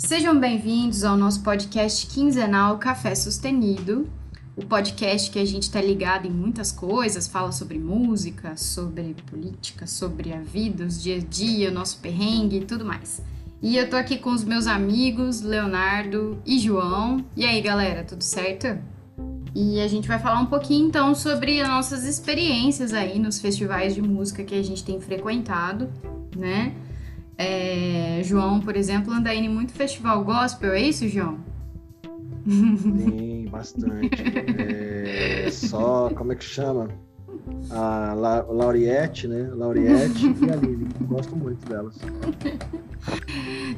Sejam bem-vindos ao nosso podcast quinzenal Café Sustenido, o podcast que a gente está ligado em muitas coisas, fala sobre música, sobre política, sobre a vida, os dia a dia, o nosso perrengue e tudo mais. E eu tô aqui com os meus amigos Leonardo e João. E aí, galera, tudo certo? E a gente vai falar um pouquinho então sobre as nossas experiências aí nos festivais de música que a gente tem frequentado, né? É, João, por exemplo, anda indo em muito festival gospel, é isso, João? Sim, bastante. É, só, como é que chama? A La Lauriette, né? Lauriette e a Lili. Gosto muito delas.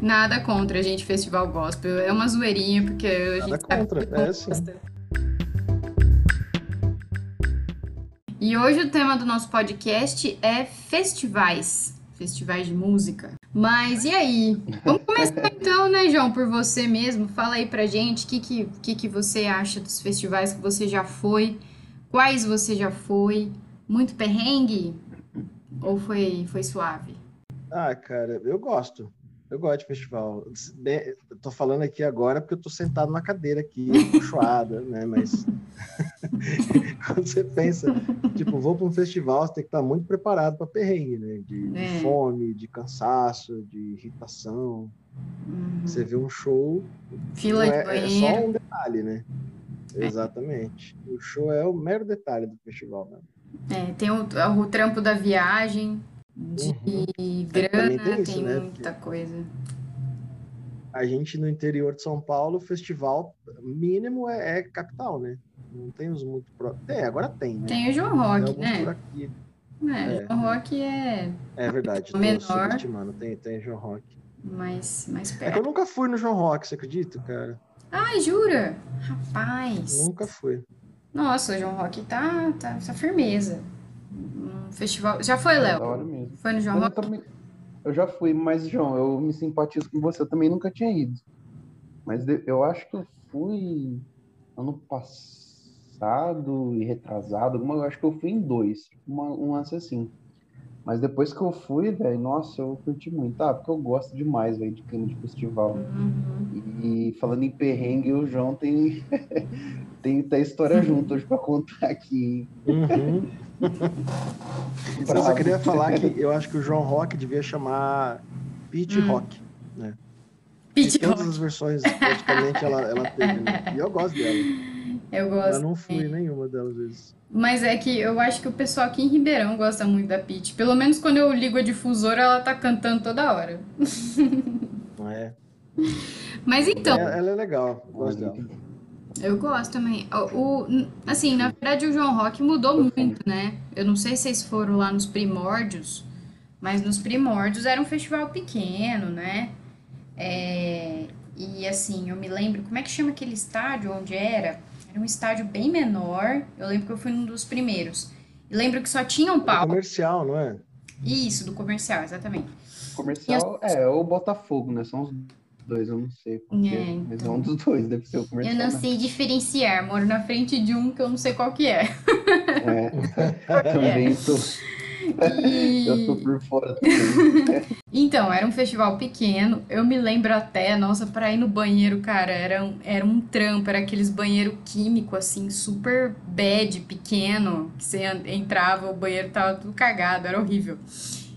Nada contra a gente, festival gospel. É uma zoeirinha, porque a Nada gente contra, é sim. E hoje o tema do nosso podcast é festivais, festivais de música. Mas e aí? Vamos começar então, né, João, por você mesmo. Fala aí pra gente o que, que, que, que você acha dos festivais que você já foi, quais você já foi. Muito perrengue? Ou foi, foi suave? Ah, cara, eu gosto. Eu gosto de festival. Tô falando aqui agora porque eu tô sentado na cadeira aqui, puxada, né? Mas quando você pensa, tipo, vou para um festival, você tem que estar muito preparado para perrengue, né? De, de É. fome, de cansaço, de irritação. Você vê um show, Fila de é, é banheiro. só um detalhe, né? Exatamente. O show é o mero detalhe do festival, né? É, tem o, o trampo da viagem, de Uhum. grana, também tem, tem isso, né? muita coisa. A gente no interior de São Paulo, o festival mínimo é, é capital, né? Não tem os muito pro... Tem, agora tem, né? Tem o João Tem Rock, né? aqui. É, É. o João Rock é É verdade, tô Menor. subestimando. Tem, tem João Rock. mais, mais É que eu perto. nunca fui no João Rock, você acredita, cara? Ai, jura? Rapaz. Nunca fui. Nossa, o João Rock tá, tá, tá firmeza. Festival. Já foi, É Léo? Foi no João Mas eu, Rock? também, eu já fui, mas, João, eu me simpatizo com você. Eu também nunca tinha ido. Mas eu acho que eu fui ano passado e retrasado. alguma- Eu acho que eu fui em dois. Uma, um lance assim. Mas depois que eu fui, velho, nossa, eu curti muito. Ah, porque eu gosto demais, velho, de clima de festival. Uhum. E falando em perrengue, o João tem, tem, tem história junto hoje pra contar aqui. Uhum. Eu só queria falar que eu acho que o João Rock devia chamar Pit Hum. Rock. Pit E todas Rock. as versões, praticamente, ela, ela teve. Né? E eu gosto dela. Eu Eu gosto. não fui nenhuma delas vezes. Mas é que eu acho que o pessoal aqui em Ribeirão gosta muito da Pit. Pelo menos quando eu ligo a difusora, ela tá cantando toda hora. É? Mas então, É- ela é legal, eu gosto dela. eu gosto também. O, o- assim, na verdade, o João Rock mudou muito, né? Eu não sei se vocês foram lá nos primórdios, mas nos primórdios era um festival pequeno, né? É, e assim, eu me lembro, como é que chama aquele estádio onde era? Era um estádio bem menor. Eu lembro que eu fui num dos primeiros. E lembro que só tinha um É palco. comercial, não é? Isso, do comercial, exatamente. Comercial é o Botafogo, né? São os dois, eu não sei porque, É, mas é então. um dos dois, deve ser o comercial. Eu não né? sei diferenciar, moro na frente de um que eu não sei qual que é. É, também tô, E- eu tô por fora também. Então, era um festival pequeno. Eu me lembro até, nossa, pra ir no banheiro, cara, era um, era um trampo, era aqueles banheiro químico, assim, super bad, pequeno, que você en- entrava, o banheiro tava tudo cagado, era horrível.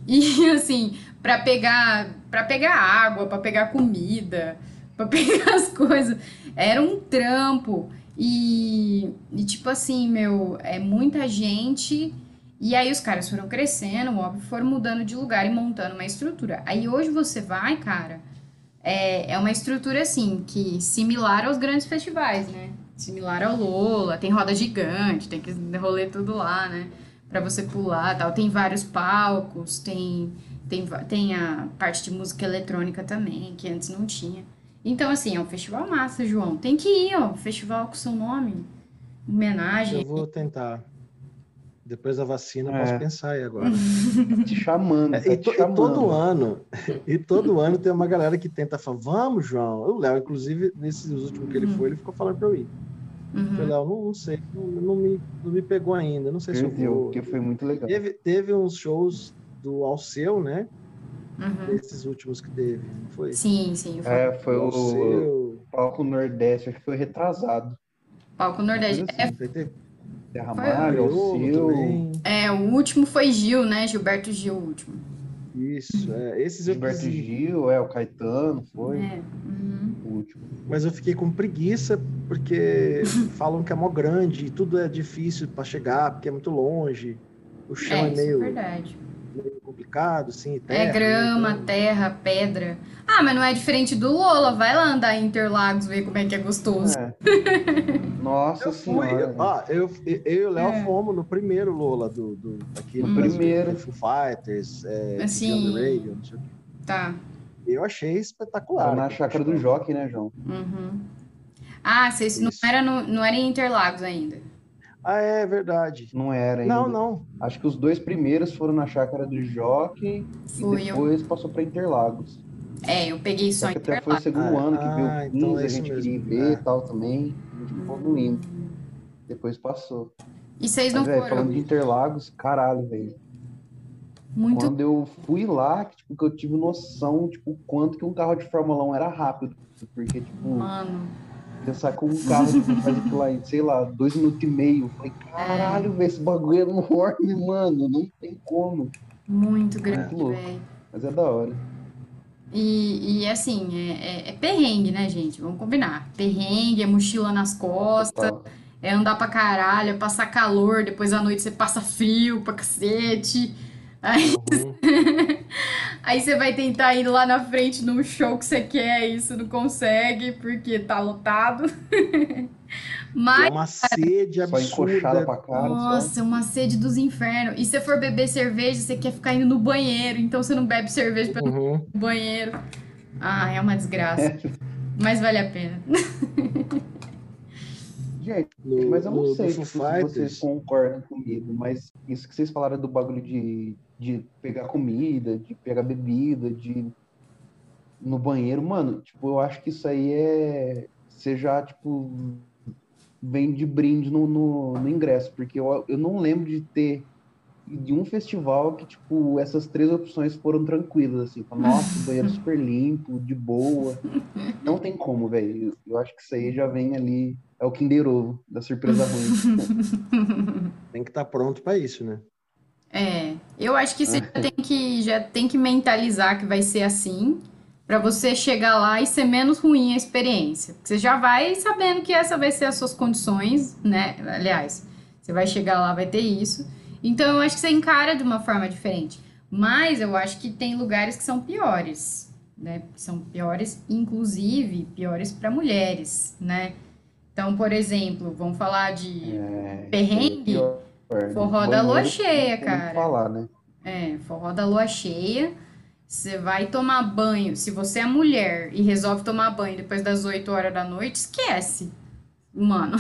E assim, pra pegar, para pegar água, pra pegar comida, pra pegar as coisas, era um trampo. E, e tipo assim, meu, é muita gente. E aí os caras foram crescendo, óbvio, foram mudando de lugar e montando uma estrutura. Aí hoje você vai, cara, é, é uma estrutura assim, que similar aos grandes festivais, né? Similar ao Lola, tem roda gigante, tem que rolê tudo lá, né? Pra você pular tal. Tem vários palcos, tem, tem, tem a parte de música eletrônica também, que antes não tinha. Então, assim, é um festival massa, João. Tem que ir, ó. Festival com seu nome. Homenagem. Eu vou tentar. Depois da vacina, eu É. posso pensar aí agora. Te chamando, É, tá e, te to- e chamando. todo ano, e todo ano tem uma galera que tenta falar, vamos, João. O Léo, inclusive, nesses últimos que ele foi, ele ficou falando pra eu ir. Eu Uhum. falei, Léo, não, não sei, não, não me, não me pegou ainda, não sei se eu Perdeu, vou. porque foi muito legal. Teve, teve uns shows do Alceu, né? Uhum. Desses últimos que teve, não foi? Sim, sim. Foi. É, foi o seu. palco Nordeste, acho que foi retrasado. Palco Nordeste. É, assim. Foi ter Terra Foi Malha, o Criolo Sil. também. é, o último foi Gil, né? Gilberto Gil, o último. Isso, é. Esses eu Gilberto ir, Gil, é, o Caetano, foi É. Uhum. o último. mas eu fiquei com preguiça porque falam que é mó grande e tudo é difícil para chegar, porque é muito longe. O chão É, é, isso é meio, verdade. Complicado, terra, É né? grama, Então- terra, pedra. Ah, mas não é diferente do Lola. Vai lá andar em Interlagos, ver como é que é gostoso. É. Nossa Eu fui, senhora. eu, ó, eu, eu e o Léo É. fomos no primeiro Lola do, do daquele No Brasil, primeiro. do Foo Fighters, é, Assim. Radio, não sei o quê. Tá. Eu achei espetacular. Tava na aquele chácara do festival. Jockey, né, João? Uhum. Ah, vocês não Isso. era, no, não era em Interlagos ainda. Ah, é verdade. Não era ainda. Não, não. Acho que os dois primeiros foram na chácara do Jockey Fui e eu. depois passou pra Interlagos. É, eu peguei só Só em que até foi o Interlagos. segundo Ah, ano que veio ah, o então 15, é a gente queria ver e É. tal também. A gente ficou indo. Depois passou. E vocês não Mas, foram? falando de Interlagos, caralho, velho. Muito. Quando eu fui lá, que, tipo, que eu tive noção, tipo, o quanto que um carro de Fórmula 1 era rápido. Porque, tipo, Mano. Pensar que um carro tipo, faz aquilo lá em, sei lá, dois minutos e meio. Eu falei, caralho, velho, esse bagulho é enorme, mano. Não tem como. Muito grande, velho. Mas é da hora. E, e assim, é, é, é perrengue, né, gente? Vamos combinar. Perrengue, é mochila nas costas, Total. é andar pra caralho, é passar calor, depois à noite você passa frio pra cacete. Aí, Uhum. aí você vai tentar ir lá na frente num show que você quer e você não consegue porque tá lotado. É Mas, uma sede Só absurda. encoxada pra cara. nossa, é uma sede dos infernos. E se você for beber cerveja, você quer ficar indo no banheiro, então você não bebe cerveja pra Uhum. no banheiro. Ah, é uma desgraça. Mas vale a pena. Gente, mas eu não no- sei Foo se vocês concordam comigo, mas isso que vocês falaram do bagulho de, de pegar comida, de pegar bebida, de ir no banheiro, mano, tipo, eu acho que isso aí é. Você já, tipo, vem de brinde no, no, no ingresso, porque eu, eu não lembro de ter de um festival que, tipo, essas três opções foram tranquilas, assim, nossa, o banheiro super limpo, de boa. Não tem como, velho. Eu, acho que isso aí já vem ali, é o Kinder Ovo, da surpresa ruim. Tem que estar pronto para isso, né? É, eu acho que você já tem que, já tem que mentalizar que vai ser assim, pra você chegar lá e ser menos ruim a experiência. Você já vai sabendo que essa vai ser as suas condições, né? Aliás, você vai chegar lá, vai ter isso. Então eu acho que você encara de uma forma diferente. Mas eu acho que tem lugares que são piores, né? São piores, inclusive piores para mulheres, né? Então, por exemplo, vamos falar de É, Perrengue? pior, né? Forró da lua cheia, cara. falar, né? É, forró da lua cheia. Você vai tomar banho. Se você é mulher e resolve tomar banho depois das 8 horas da noite, esquece. Mano,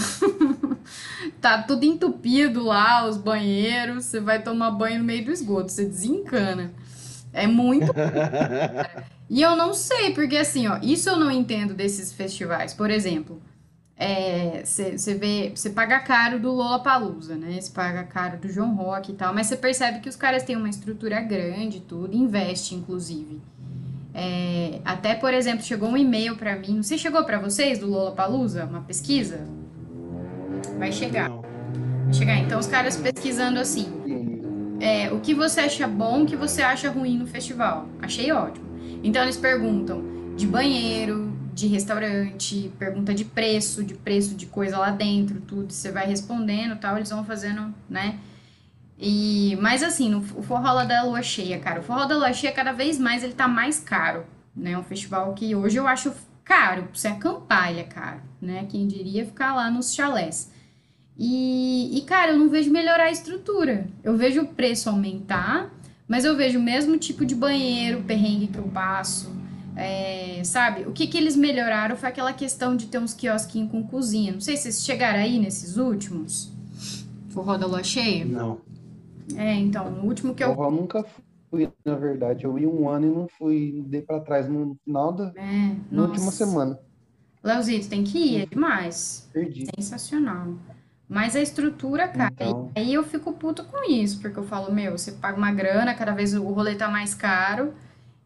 tá tudo entupido lá, os banheiros. Você vai tomar banho no meio do esgoto, você desencana. É muito. E eu não sei, porque assim, ó, isso eu não entendo desses festivais. Por exemplo, você vê, você paga caro do Lollapalooza, né? Você paga caro do João Rock e tal, mas você percebe que os caras têm uma estrutura grande e tudo, investe, inclusive. É, até, por exemplo, chegou um e-mail pra mim, não sei se chegou pra vocês do Lollapalooza, uma pesquisa? Vai chegar, vai chegar. Então, os caras pesquisando assim, é, o que você acha bom, o que você acha ruim no festival. Achei ótimo. Então eles perguntam de banheiro, de restaurante, pergunta de preço, de preço de coisa lá dentro, tudo. Você vai respondendo, tal, eles vão fazendo, né? E mas assim, no, o forró lá da lua cheia, cara, o forró da lua cheia cada vez mais ele tá mais caro, né? É um festival que hoje eu acho caro, pra você acampar ele é caro, né? Quem diria ficar lá nos chalés. E, e, cara, eu não vejo melhorar a estrutura. Eu vejo o preço aumentar, mas eu vejo o mesmo tipo de banheiro, perrengue que eu passo. É, sabe? O que, que eles melhoraram foi aquela questão de ter uns quiosquinhos com cozinha. Não sei se vocês chegaram aí nesses últimos. Forró da lua cheia? Não. É, então, no último que eu. Forró nunca fui, na verdade. Eu ia um ano e não fui, dei pra trás no final da É, na última semana. Leozito, tem que ir, é demais. Perdi. Sensacional. Mas a estrutura, cara, Então. aí eu fico puto com isso, porque eu falo, meu, você paga uma grana, cada vez o rolê tá mais caro,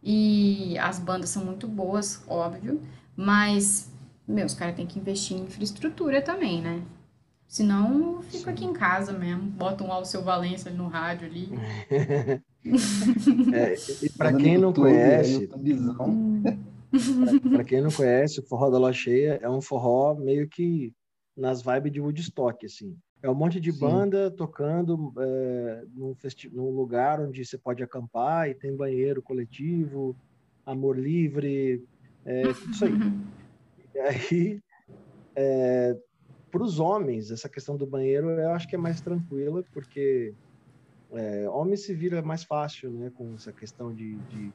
E as bandas são muito boas, óbvio, mas, meu, os caras têm que investir em infraestrutura também, né? Senão, eu fico aqui em casa mesmo, bota um Alceu Valença no rádio ali. É, e para quem não conhece, para quem não conhece, o Forró da Lua Cheia é um forró meio que nas vibes de Woodstock, assim. É um monte de Sim. banda tocando é, num, num, lugar onde você pode acampar e tem banheiro coletivo, amor livre, é, tudo isso aí. E aí, é, para os homens, essa questão do banheiro eu acho que é mais tranquila, porque é, homem se vira mais fácil, né, com essa questão de, de,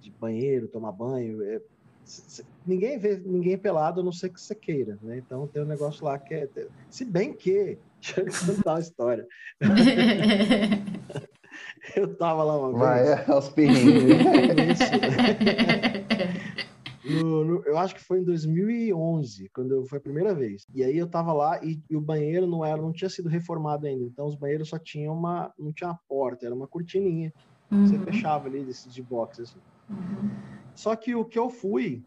de banheiro, tomar banho. É, ninguém vê ninguém pelado, a não ser que você queira, né? Então tem um negócio lá que é. Se bem que. Deixa eu contar uma história. eu tava lá uma vez. Vai, aos perrengues. No, no, eu acho que foi em 2011, quando foi a primeira vez. E aí eu tava lá e, e, o banheiro não era, não tinha sido reformado ainda. Então os banheiros só tinham uma, não tinha uma porta, era uma cortininha. Uhum. Você fechava ali desses de box assim. Uhum. Só que o que eu fui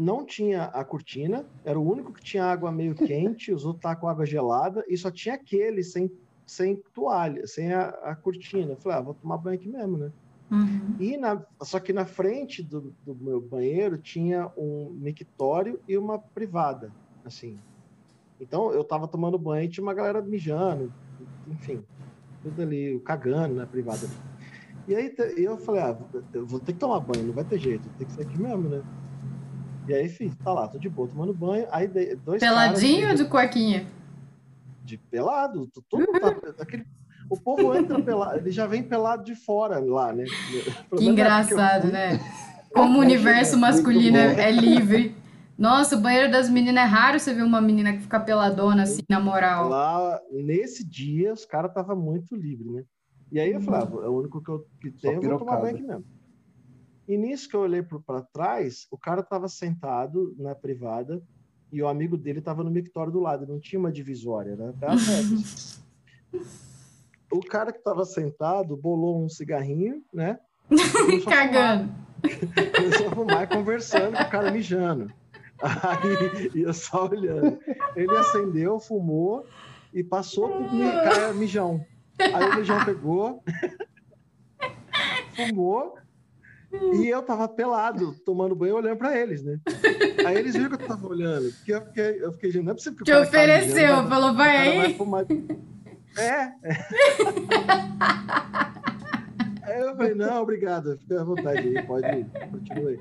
não tinha a cortina, era o único que tinha água meio quente, os outros estavam com água gelada e só tinha aquele sem sem toalha, sem a, a cortina. Eu falei, ah, vou tomar banho aqui mesmo, né? Uhum. E na, só que na frente do, do, meu banheiro tinha um mictório e uma privada, assim. Então eu tava tomando banho e tinha uma galera mijando, enfim, tudo ali, cagando na privada. E aí eu falei, ah, eu vou ter que tomar banho, não vai ter jeito, tem que ser aqui mesmo, né? E aí, filho, tá lá, tô de boa, tomando banho. Aí dois Peladinho caras, ou de cuequinha? De pelado, todo uhum. tá, aquele o povo entra pelado, ele já vem pelado de fora lá, né? Que engraçado, é que né? Como o universo masculino é livre. Nossa, o banheiro das meninas é raro você ver uma menina que fica peladona assim, na moral. Lá, nesse dia, os caras estavam muito livres, né? E aí eu falava, ah, é o único que eu que tenho, eu vou tomar banho aqui mesmo. E nisso que eu olhei para trás, o cara estava sentado na privada e o amigo dele estava no mictório do lado, não tinha uma divisória, né? o cara que estava sentado bolou um cigarrinho, né? Cagando. Começou a fumar conversando com o cara mijando. Aí ia só olhando. Ele acendeu, fumou e passou pro cara mijão. Aí o mijão pegou, fumou e eu tava pelado, tomando banho, olhando pra eles, né? Aí eles viram que eu tava olhando, porque eu fiquei, eu fiquei não é possível que Te ofereceu, mijando, falou, vai aí. Vai. É. aí eu falei, não, obrigado, fica à vontade aí, pode ir, continue.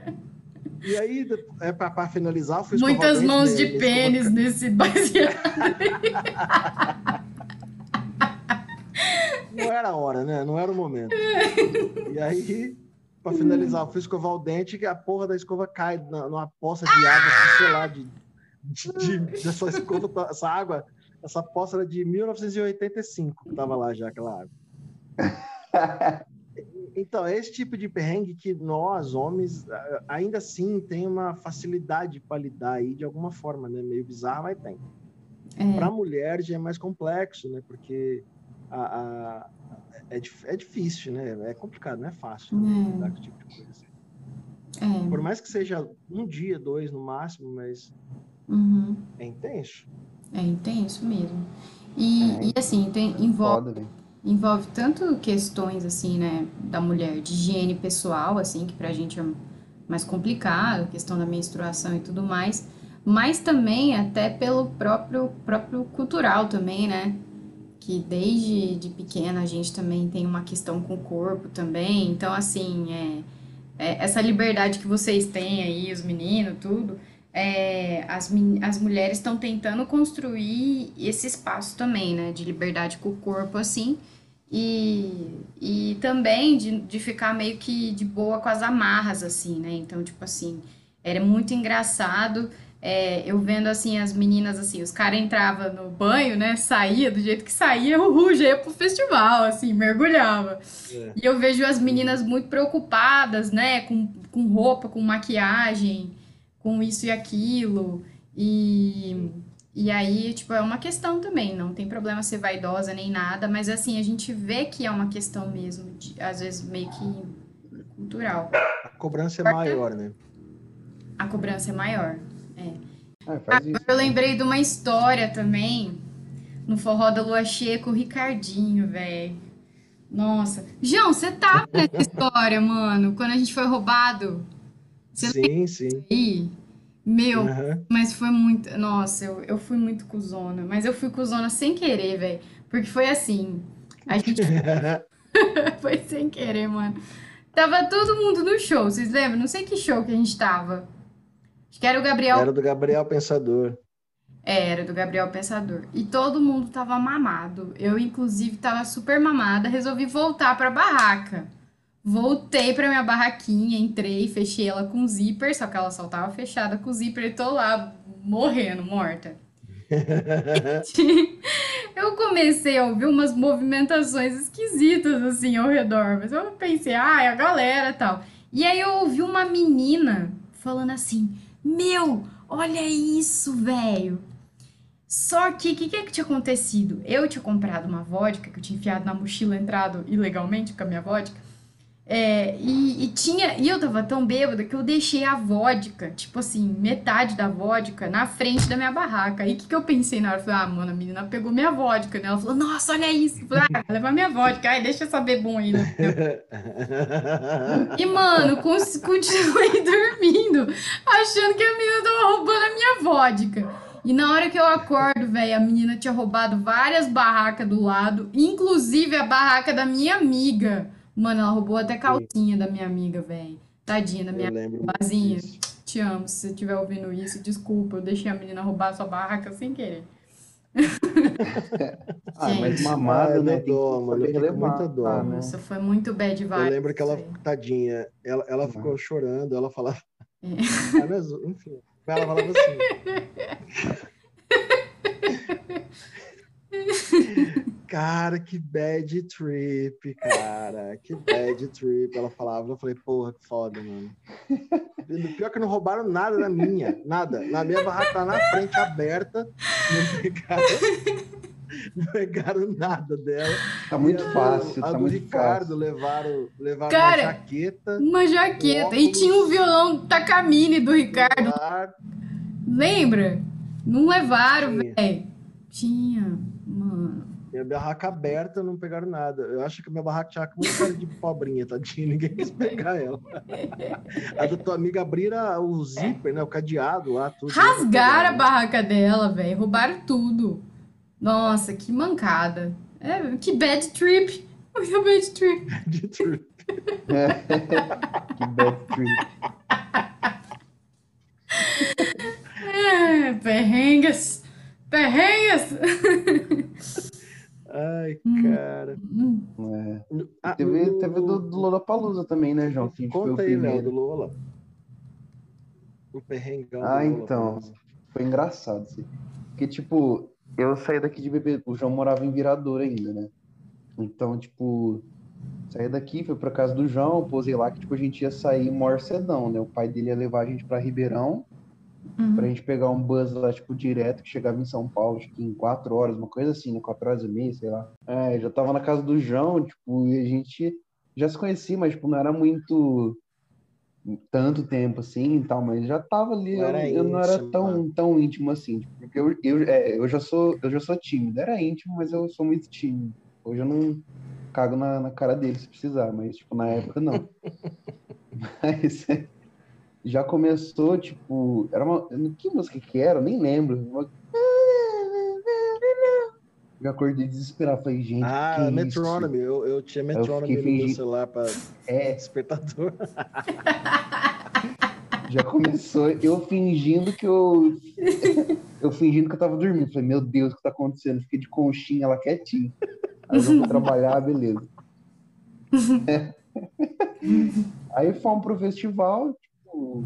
E aí, é, para finalizar, fui Muitas mãos de pênis nesse baseado. Não era a hora, né? Não era o momento. E aí, para finalizar, fui escovar o dente e a porra da escova cai numa poça de água, sei lá, de, de, de, dessa escova, essa água essa poça era de 1985, que estava lá já aquela água. Então, é esse tipo de perrengue que nós, homens, ainda assim tem uma facilidade para lidar aí de alguma forma, né? Meio bizarro, mas tem. É. Para a mulher já é mais complexo, né? Porque a, a, é, é difícil, né? É complicado, não é fácil né? lidar com esse tipo de coisa. É. Por mais que seja um dia, dois no máximo, mas uhum. é intenso. É intenso mesmo. E, é. e assim, tem, envolve, Foda, envolve tanto questões, assim, né, da mulher, de higiene pessoal, assim, que pra gente é mais complicado, questão da menstruação e tudo mais, mas também até pelo próprio, próprio cultural também, né? Que desde de pequena a gente também tem uma questão com o corpo também. Então, assim, é, é essa liberdade que vocês têm aí, os meninos, tudo, é, as, as mulheres estão tentando construir esse espaço também, né, de liberdade com o corpo, assim, e, e também de, de ficar meio que de boa com as amarras, assim, né, então, tipo assim, era muito engraçado, é, eu vendo, assim, as meninas, assim, os caras entravam no banho, né, saía do jeito que saía, o ia pro festival, assim, mergulhava. É. E eu vejo as meninas muito preocupadas, né, com, com roupa, com maquiagem, com isso e aquilo. E, e aí, tipo, é uma questão também, não tem problema ser vaidosa nem nada, mas assim, a gente vê que é uma questão mesmo, de, às vezes meio que cultural. A cobrança é maior, né? A cobrança é maior. É. Faz isso. Agora eu lembrei de uma história também no Forró da Lua Cheia com o Ricardinho, velho. Nossa. João, você tava nessa história, mano, quando a gente foi roubado. Você Sim, sim. aí? Meu, Aham. mas foi muito. Nossa, eu, eu fui muito cuzona. Mas eu fui cuzona sem querer, velho. Porque foi assim. A gente foi sem querer, mano. Tava todo mundo no show, vocês lembram? Não sei que show que a gente tava. Acho que era o Gabriel Era do Gabriel Pensador. É, era do Gabriel Pensador. E todo mundo tava mamado. Eu, inclusive, tava super mamada. Resolvi voltar pra barraca. Voltei pra minha barraquinha, entrei, fechei ela com zíper, só que ela só tava fechada com zíper e tô lá morrendo, morta. Eu comecei a ouvir umas movimentações esquisitas assim ao redor, mas eu pensei, ah, é a galera e tal. E aí eu ouvi uma menina falando assim: Meu, olha isso, velho. Só que o que, que que tinha acontecido? Eu tinha comprado uma vodka que eu tinha enfiado na mochila, entrado ilegalmente com a minha vodka. É, e, e tinha, e eu tava tão bêbada que eu deixei a vodka, tipo assim, metade da vodka na frente da minha barraca. Aí o que, que eu pensei na hora? Eu falei, ah, mano, a menina pegou minha vodka, né? Ela falou, nossa, olha isso. Eu falei, ah, leva minha vodka, ai, deixa essa bebum aí. Né? E, mano, continuei dormindo, achando que a menina tava roubando a minha vodka. E na hora que eu acordo, velho, a menina tinha roubado várias barracas do lado, inclusive a barraca da minha amiga. Mano, ela roubou até calcinha da minha amiga, velho. Tadinha da minha Eu lembro muito Vazinha. disso. Te amo, se você estiver ouvindo isso, desculpa, eu deixei a menina roubar a sua barraca sem querer. Ah, mas Gente. mamada, Ah, né? dó, mano, eu fico muita dó. né? Nossa, foi muito bad Eu vibe. lembro que ela, tadinha, ela, ela Uhum. ficou chorando, ela falava. É. Ah, mas, enfim, ela falava assim. Cara, que bad trip, cara. Que bad trip. Ela falava, eu falei, porra, que foda, mano. Pior que não roubaram nada da minha, nada. Na minha barraca tá na frente aberta, não pegaram, não pegaram nada dela. Tá muito E a fácil, A tá do muito Ricardo fácil. levaram, levaram Cara, uma jaqueta. Uma jaqueta. E óculos. tinha o violão Takamine do Ricardo. celular, Lembra? Não levaram, Tinha. velho. Tinha. Minha barraca aberta, não pegaram nada. Eu acho que minha barraca tinha muito cara de pobrinha, tadinha. Ninguém quis pegar ela. A da tua amiga abriram o zíper, né? O cadeado lá, tudo. Rasgaram a barraca dela, velho. Roubaram tudo. Nossa, que mancada. É, que bad trip. Que bad trip. De tudo. que bad trip. É, perrengues. Perrengues. Ai, Hum. cara. Hum, É. Ah, Teve, o- teve do, do Lollapalooza também, né, João? Que a gente foi o Conta aí, Léo, primeiro. do Lola. O perrengão Ah, do Lola. então. Foi engraçado, assim. Porque, tipo, eu saí daqui de bebê. O João morava em Viradouro ainda, né? Então, tipo, saí daqui, fui pra casa do João, posei lá que, tipo, a gente ia sair morcedão, né? O pai dele ia levar a gente pra Ribeirão, uhum. pra gente pegar um bus lá, tipo, direto, que chegava em São Paulo, acho que em quatro horas, uma coisa assim, né? Quatro horas e meia, sei lá. É, já tava na casa do João, tipo, e a gente já se conhecia, mas, tipo, não era muito tanto tempo assim e tal, mas já tava ali, Não eu, eu não era tão, tão íntimo assim, tipo, porque eu, eu, é, eu já sou, eu já sou tímido, era íntimo, mas eu sou muito tímido. Hoje eu não cago na, na cara dele se precisar, mas, tipo, na época não. Mas já começou, tipo, era uma. Que música que era? Eu nem lembro. Uma- Já acordei desesperado. Falei, gente, Ah, isso? Metronomy. Eu, eu tinha eu Metronomy fiquei no meu fingindo- celular para É, despertador. já começou eu fingindo que eu. Eu fingindo que eu tava dormindo. Falei, meu Deus, o que tá acontecendo? Fiquei de conchinha lá quietinho. Aí eu fui trabalhar, beleza. Aí fomos pro festival, tipo,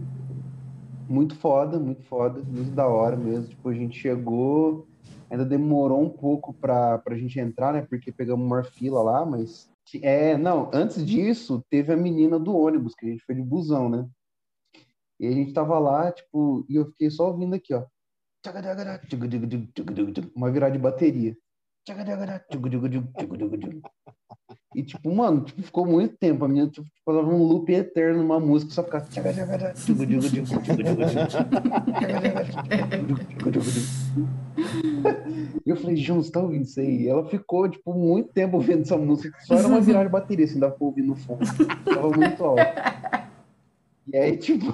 muito foda, muito foda, muito da hora mesmo. Tipo, a gente chegou, ainda demorou um pouco pra, pra gente entrar, né? Porque pegamos uma fila lá, mas. É, não, antes disso, teve a menina do ônibus, que a gente foi de busão, né? E a gente tava lá, tipo, e eu fiquei só ouvindo aqui, ó. Uma virada de bateria. E, tipo, mano, tipo, ficou muito tempo. A menina tipo, falava um loop eterno numa música, só ficava. E eu falei, João, você tá ouvindo isso aí? Ela ficou, tipo, muito tempo ouvindo essa música, só era uma virada de bateria, assim, dava pra ouvir no fundo. Tava muito alto. E aí, tipo,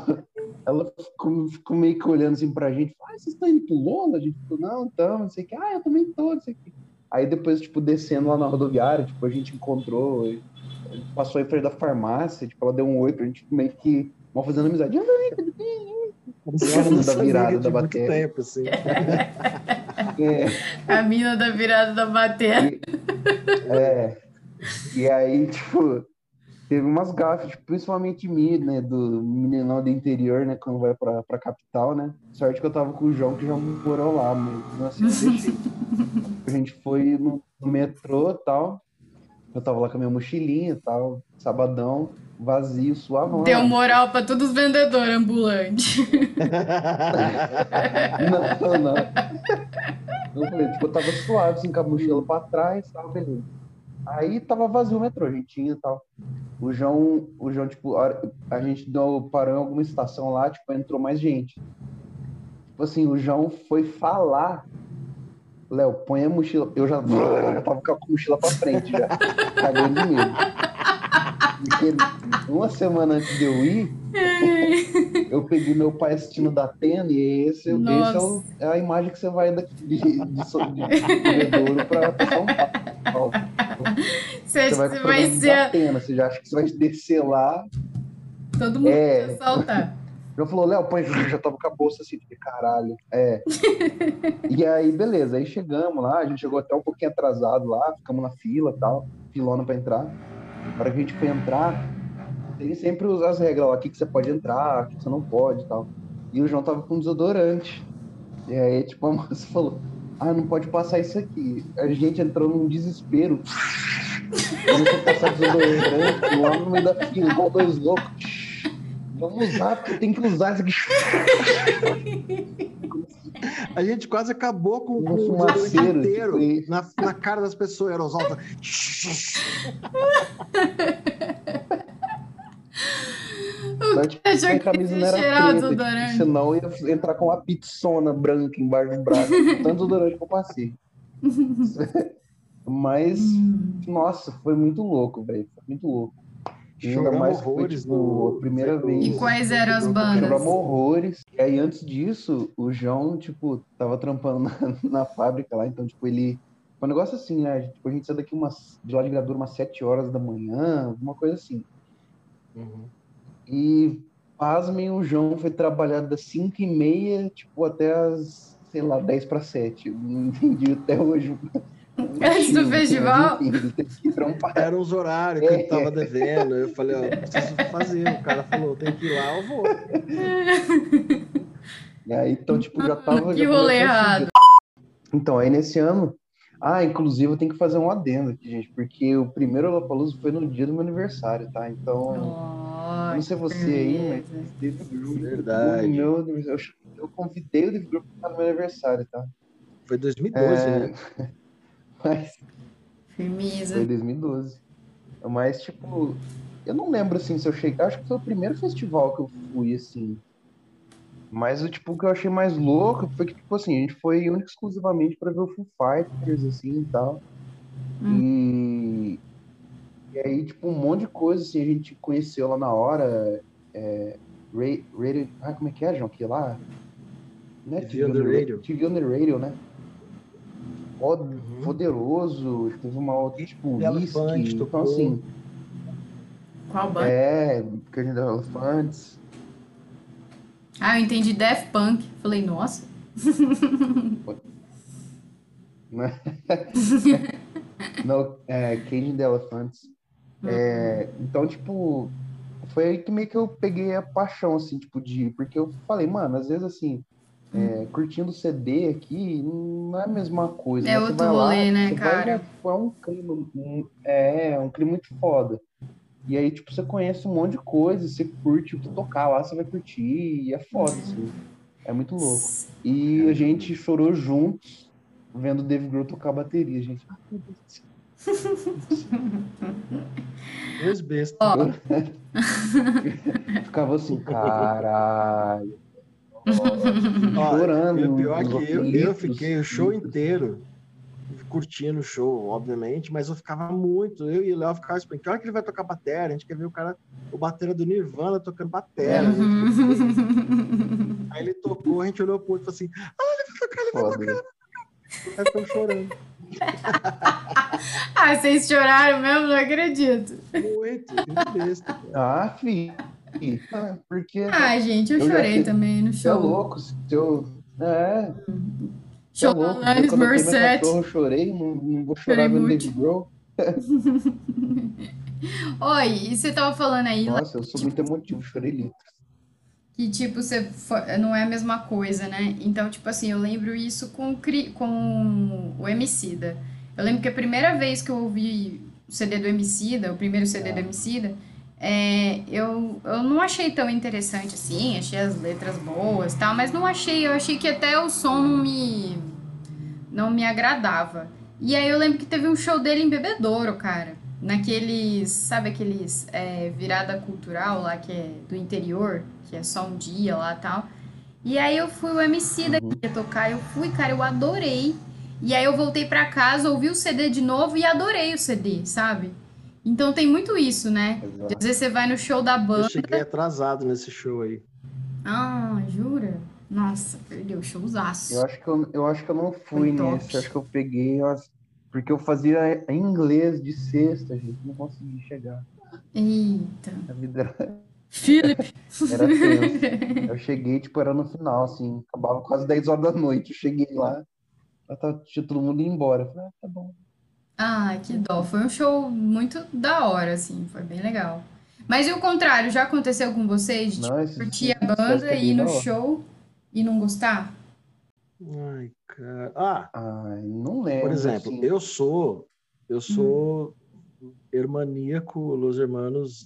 ela ficou, ficou meio que olhando assim pra gente, ah, vocês estão indo pro Lola? A gente falou, não, estamos, não sei o que, ah, eu também tô, não sei o que. Aí depois, tipo, descendo lá na rodoviária, tipo, a gente encontrou, passou em frente da farmácia, tipo, ela deu um oi pra gente meio que mal fazendo amizade. Oi, tudo bem? da virada da bateria. Tempo, assim. É. A mina da virada da bateria. E, é. E aí, tipo, teve umas gafas, tipo, principalmente minha, né, do meninão do interior, né, quando vai pra, pra capital, né. Sorte que eu tava com o João, que já morou lá, mas assim, eu deixei. A gente foi no, no metrô e tal, eu tava lá com a minha mochilinha e tal, sabadão, vazio, suavão. Deu moral pra todos os vendedores ambulantes. não, não. Eu falei, tipo, eu tava suave, assim, com a mochila pra trás, tava beleza. Aí tava vazio o metrô, a gente tinha e tal. O João, o João, tipo, a, a gente deu, parou em alguma estação lá, tipo, entrou mais gente. Tipo assim, o João foi falar Léo, põe a mochila. Eu já, já tava com a mochila pra frente, já. Cagando de medo. Porque uma semana antes de eu ir, eu peguei meu pai assistindo da Atena e esse, esse é, o, é, a imagem que você vai daqui de, de, de, de pra São Paulo. Você, você vai, você vai ser. Atena, você já acha que você vai descer lá. Todo mundo é... vai saltar. Já falou, Léo, põe, já tava com a bolsa assim, de caralho. É. e aí, beleza, aí chegamos lá, a gente chegou até um pouquinho atrasado lá, ficamos na fila tal, filona pra entrar. Na hora que a gente foi entrar, tem sempre as regras lá, o que, que você pode entrar, o que você não pode e tal. E o João tava com desodorante. E aí, tipo, a moça falou, ah, não pode passar isso aqui. A gente entrou num desespero. A passar desodorante lá no meio da fila, igual dois loucos. Vamos usar, porque tem que usar isso aqui. A gente quase acabou com, com o fumaceiro inteiro tipo na, na cara das pessoas. Aerosol. Só, tipo, a camisa não era preta, tipo, senão ia entrar com uma pizzona branca embaixo do braço. Tanto durante que eu passei. Mas, hum. nossa, foi muito louco, velho. Foi muito louco. Ainda mais horrores foi, tipo, a primeira vez. E quais eram as bandas? Choramos horrores. E aí, antes disso, o João, tipo, tava trampando na, na fábrica lá, então, tipo, ele. Foi um negócio assim, né? Tipo, a gente saiu daqui umas, de lá de Gradura umas 7 horas da manhã, alguma coisa assim. Uhum. E, pasmem, o João foi trabalhar das 5 e meia, tipo, até as, sei lá, 10 para 7. Não entendi até hoje Antes do festival? Eram os horários que é. ele tava devendo. Eu falei, ó, preciso fazer. O cara falou, tem que ir lá, eu vou. É, então, tipo, já tava. Que rolê errado. Então, aí nesse ano. Ah, inclusive eu tenho que fazer um adendo aqui, gente, porque o primeiro Lollapalooza foi no dia do meu aniversário, tá? Então, oh, não sei você aí, mas verdade. Meu, eu, eu convidei o Dave Group para o meu aniversário, tá? Foi 2012, é... né? Mas. Firmeza. Foi 2012. Mas, tipo, eu não lembro assim se eu cheguei. Acho que foi o primeiro festival que eu fui, assim. Mas o tipo, que eu achei mais louco foi que, tipo assim, a gente foi único exclusivamente para ver o Foo Fighters, assim e tal. Hum. E. E aí, tipo, um monte de coisa, assim, a gente conheceu lá na hora. É, radio, ah, como é que é, João? Que lá? Né? TV, on the Radio. TV on the Radio, né? uhum. poderoso, teve uma outra, tipo, whisky, então assim... Qual banda? É, dos Elefantes. Ah, eu entendi Death Punk. Falei, nossa. Não, é, Cage the Elephants. Uhum. É, então, tipo, foi aí que meio que eu peguei a paixão, assim, tipo, de. Porque eu falei, mano, às vezes assim, é, curtindo CD aqui não é a mesma coisa. É outro rolê, lá, né, cara? Vai, é um clima, um, é, um clima muito foda. E aí, tipo, você conhece um monte de coisa, você curte o que tocar lá, você vai curtir, e é foda, assim. É muito louco. E a gente chorou juntos vendo o Dave Grohl tocar bateria, gente. Ah, meu Deus do céu. Dois bestas. Ó, Ficava assim, caralho. Chorando. e o pior é que eu, eu litros, fiquei o show inteiro curtindo o show, obviamente, mas eu ficava muito, eu e o Léo ficava esperando, que hora que ele vai tocar bateria? A gente quer ver o cara, o batera do Nirvana tocando bateria. Uhum. Aí ele tocou, a gente olhou pro outro e falou assim, ah, ele vai tocar, ele vai Foda. tocar. Aí ficamos chorando. Ah, vocês choraram mesmo? Não acredito. Muito, que besta. Ah, fi. Ah, Porque Ah, gente, eu Eu chorei também no você é show. louco. Se eu. É, você é da louco. Alanis eu Morissette. chorei. Não, não vou chorar vendo. David Grohl. Oi, e você tava falando aí Nossa, eu sou muito emotivo, chorei litros. que, tipo, você não é a mesma coisa, né? Então, tipo assim, eu lembro isso com, com o Emicida. Eu lembro que a primeira vez que eu ouvi o CD do Emicida, o primeiro CD do Emicida, é, eu, eu não achei tão interessante assim, achei as letras boas e tal, mas não achei, eu achei que até o som não me, não me agradava. E aí eu lembro que teve um show dele em Bebedouro, cara. Naqueles, sabe aqueles é, virada cultural lá que é do interior, que é só um dia lá e tal. E aí eu fui o MC da que ia tocar, eu fui, cara, eu adorei. E aí eu voltei pra casa, ouvi o CD de novo e adorei o CD, sabe? Então tem muito isso, né? Exato. Às vezes você vai no show da Eu banda. cheguei atrasado nesse show aí. Ah, jura? Nossa, perdeu, showzaço. Eu acho que eu, eu acho que eu não fui Foi nesse. Acho que eu peguei. as- Porque eu fazia em inglês de sexta, gente. Não consegui chegar. Eita. A vida era, Felipe. era tenso. Eu cheguei, tipo, era no final, assim. Acabava quase 10 horas da noite. Eu cheguei lá. já tava- Tinha todo mundo indo embora. Eu falei, ah, tá bom. Ah, que dó. Foi um show muito da hora, assim. Foi bem legal. Mas e o contrário, já aconteceu com vocês de tipo, curtir a banda é e ir no show e não gostar? Ai, cara. Ah, Ai, não lembro. por exemplo, assim. eu sou, eu sou hermaníaco Los Hermanos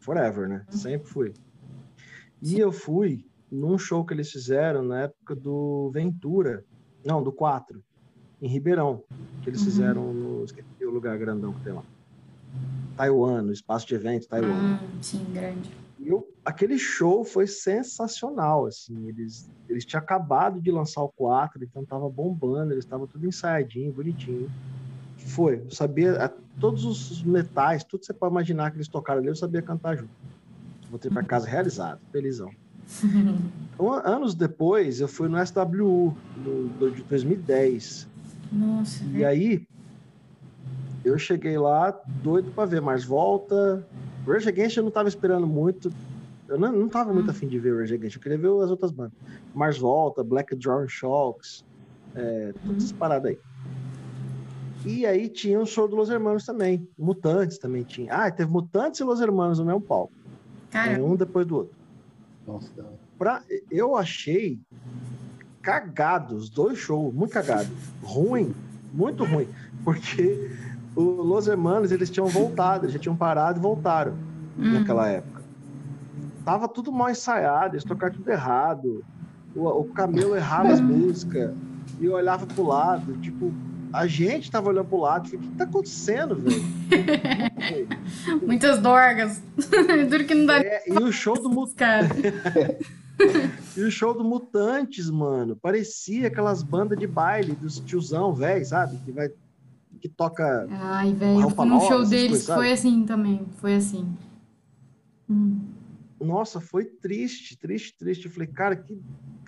forever, né? Sempre fui. E eu fui num show que eles fizeram na época do Ventura, não, do 4, em Ribeirão, que eles Uhum. fizeram no esqueci o lugar grandão que tem lá. Taiwan, no espaço de evento Taiwan. Hum, sim, grande. E eu- aquele show foi sensacional, assim, eles, eles tinham acabado de lançar o 4, então tava bombando, eles estavam tudo ensaiadinho, bonitinho. Foi, eu sabia, a- todos os metais, tudo que você pode imaginar que eles tocaram ali, eu sabia cantar junto. Voltei para casa realizado, felizão. Um, anos depois, eu fui no SWU, no, do- de 2010, Nossa, e aí, eu cheguei lá doido para ver mais volta. Rage Against eu não tava esperando muito. Eu não, não tava muito afim de ver Rage Against. Eu queria ver as outras bandas. Mars Volta, Black Drawing Shocks, é, todas essas paradas aí. E aí tinha o show do Los Hermanos também. Mutantes também tinha. Ah, teve Mutantes e Los Hermanos no mesmo palco. cara, É, um depois do outro. Nossa. Pra, eu achei cagado os dois shows, muito cagado. ruim, muito ruim. Porque o Los Hermanos, eles tinham voltado, eles já tinham parado e voltaram Hum. naquela época. Tava tudo mal ensaiado, eles tocaram tudo errado. O, o Camelo errava as músicas e olhava pro lado, tipo, a gente tava olhando pro lado, falei, o que tá acontecendo, velho? muitas dorgas. Duro que não dá É, e o show do Mu- cara. E o show do Mutantes, mano, parecia aquelas bandas de baile dos tiozão, velho, sabe? Que vai que toca Ai, velho, eu fui num show deles coisas, foi assim também. Foi assim. Hum. Nossa, foi triste, triste, triste. Eu falei, cara, que,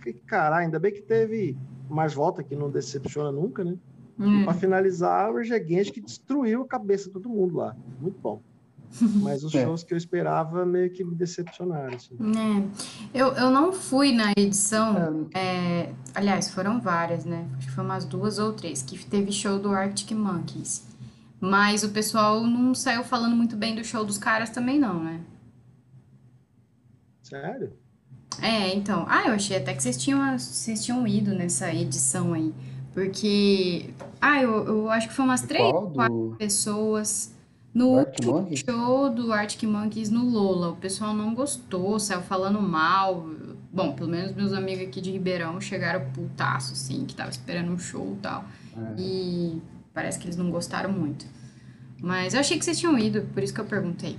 que caralho, ainda bem que teve mais volta que não decepciona nunca, né? É. Pra finalizar, o Against que destruiu a cabeça de todo mundo lá. Muito bom. Mas os É. shows que eu esperava meio que me decepcionaram. Assim. É. Eu, eu não fui na edição. é, aliás, foram várias, né? Acho que foi umas duas ou três, que teve show do Arctic Monkeys. Mas o pessoal não saiu falando muito bem do show dos caras também, não, né? Sério? É, então. Ah, eu achei até que vocês tinham, vocês tinham ido nessa edição aí. Porque. Ah, eu, eu acho que foi umas três quatro pessoas no Arctic último Monkeys? show do Arctic Monkeys no Lola. O pessoal não gostou, saiu falando mal Bom, pelo menos meus amigos aqui de Ribeirão chegaram putaço, assim, que tava esperando um show e tal. É. E parece que eles não gostaram muito. Mas eu achei que vocês tinham ido, por isso que eu perguntei.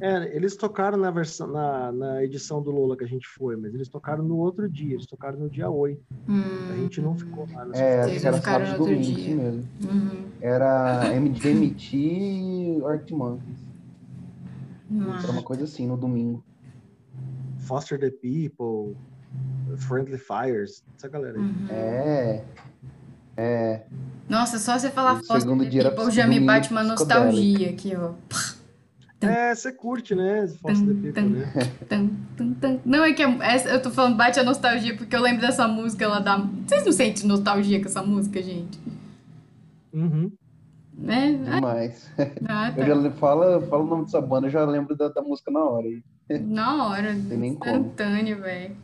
É, eles tocaram na versão, na, na edição do Lola que a gente foi, mas eles tocaram no outro dia, eles tocaram no dia 8. Hum, A gente não ficou lá É, que era ficaram sábado e domingo, dia. isso mesmo. uhum. Era MDMT e Arctic Monkeys. Ah, Era uma coisa assim, no domingo. Foster the People, Friendly Fires, essa galera aí. uhum. É. É. Nossa, só você falar O Foster the People já me bate uma nostalgia aqui, ó. É, você curte, né? Foster the People, tum. né? Tum, tum, tum. Não, é que é- essa- eu tô falando bate a nostalgia porque eu lembro dessa música lá da. Vocês não sentem nostalgia com essa música, gente? Uhum. Né? Demais. Ah, tá. Eu já falo, falo o nome dessa banda, eu já lembro da, da música na hora. aí. Na hora, Tem nem instantâneo, velho.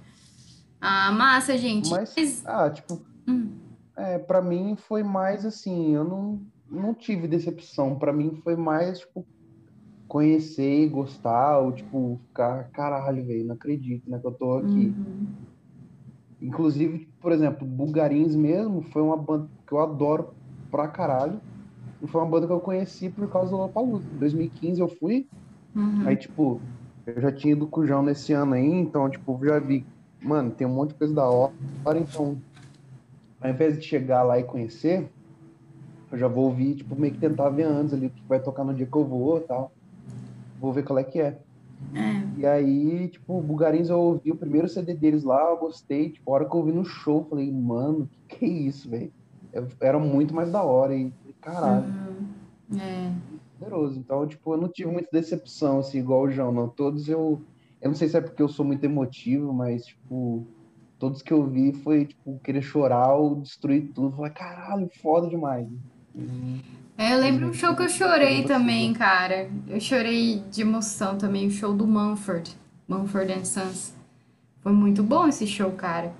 Ah, massa, gente. Mas, Mas- ah, tipo, Hum. é, pra mim foi mais assim, eu não, não tive decepção. Pra mim foi mais, tipo, conhecer e gostar, ou, tipo, ficar, caralho, velho, não acredito, né, que eu tô aqui. Uhum. Inclusive, por exemplo, Bulgarins mesmo foi uma banda que eu adoro pra caralho. E foi uma banda que eu conheci por causa do Lollapalooza. Em 2015 eu fui, Uhum. aí, tipo, eu já tinha ido com nesse ano aí, então, tipo, já vi, mano, tem um monte de coisa da hora, então, ao invés de chegar lá e conhecer, eu já vou ouvir, tipo, meio que tentar ver antes ali o que vai tocar no dia que eu vou e tal. Vou ver qual é que é. É. E aí, tipo, o Bugarins eu ouvi o primeiro CD deles lá, eu gostei. Tipo, a hora que eu ouvi no show, eu falei, mano, que que é isso, velho? Eu- Era muito mais da hora. E, falei, caralho, Uhum. É. poderoso. Então, tipo, eu não tive muita decepção, assim, igual o João, não. Todos eu. Eu não sei se é porque eu sou muito emotivo, mas, tipo, todos que eu vi foi, tipo, querer chorar ou destruir tudo. Falei, caralho, foda demais. É, eu lembro um show que eu chorei Impossível. também, cara. Eu chorei de emoção também, o show do Mumford. Mumford and Sons. Foi muito bom esse show, cara.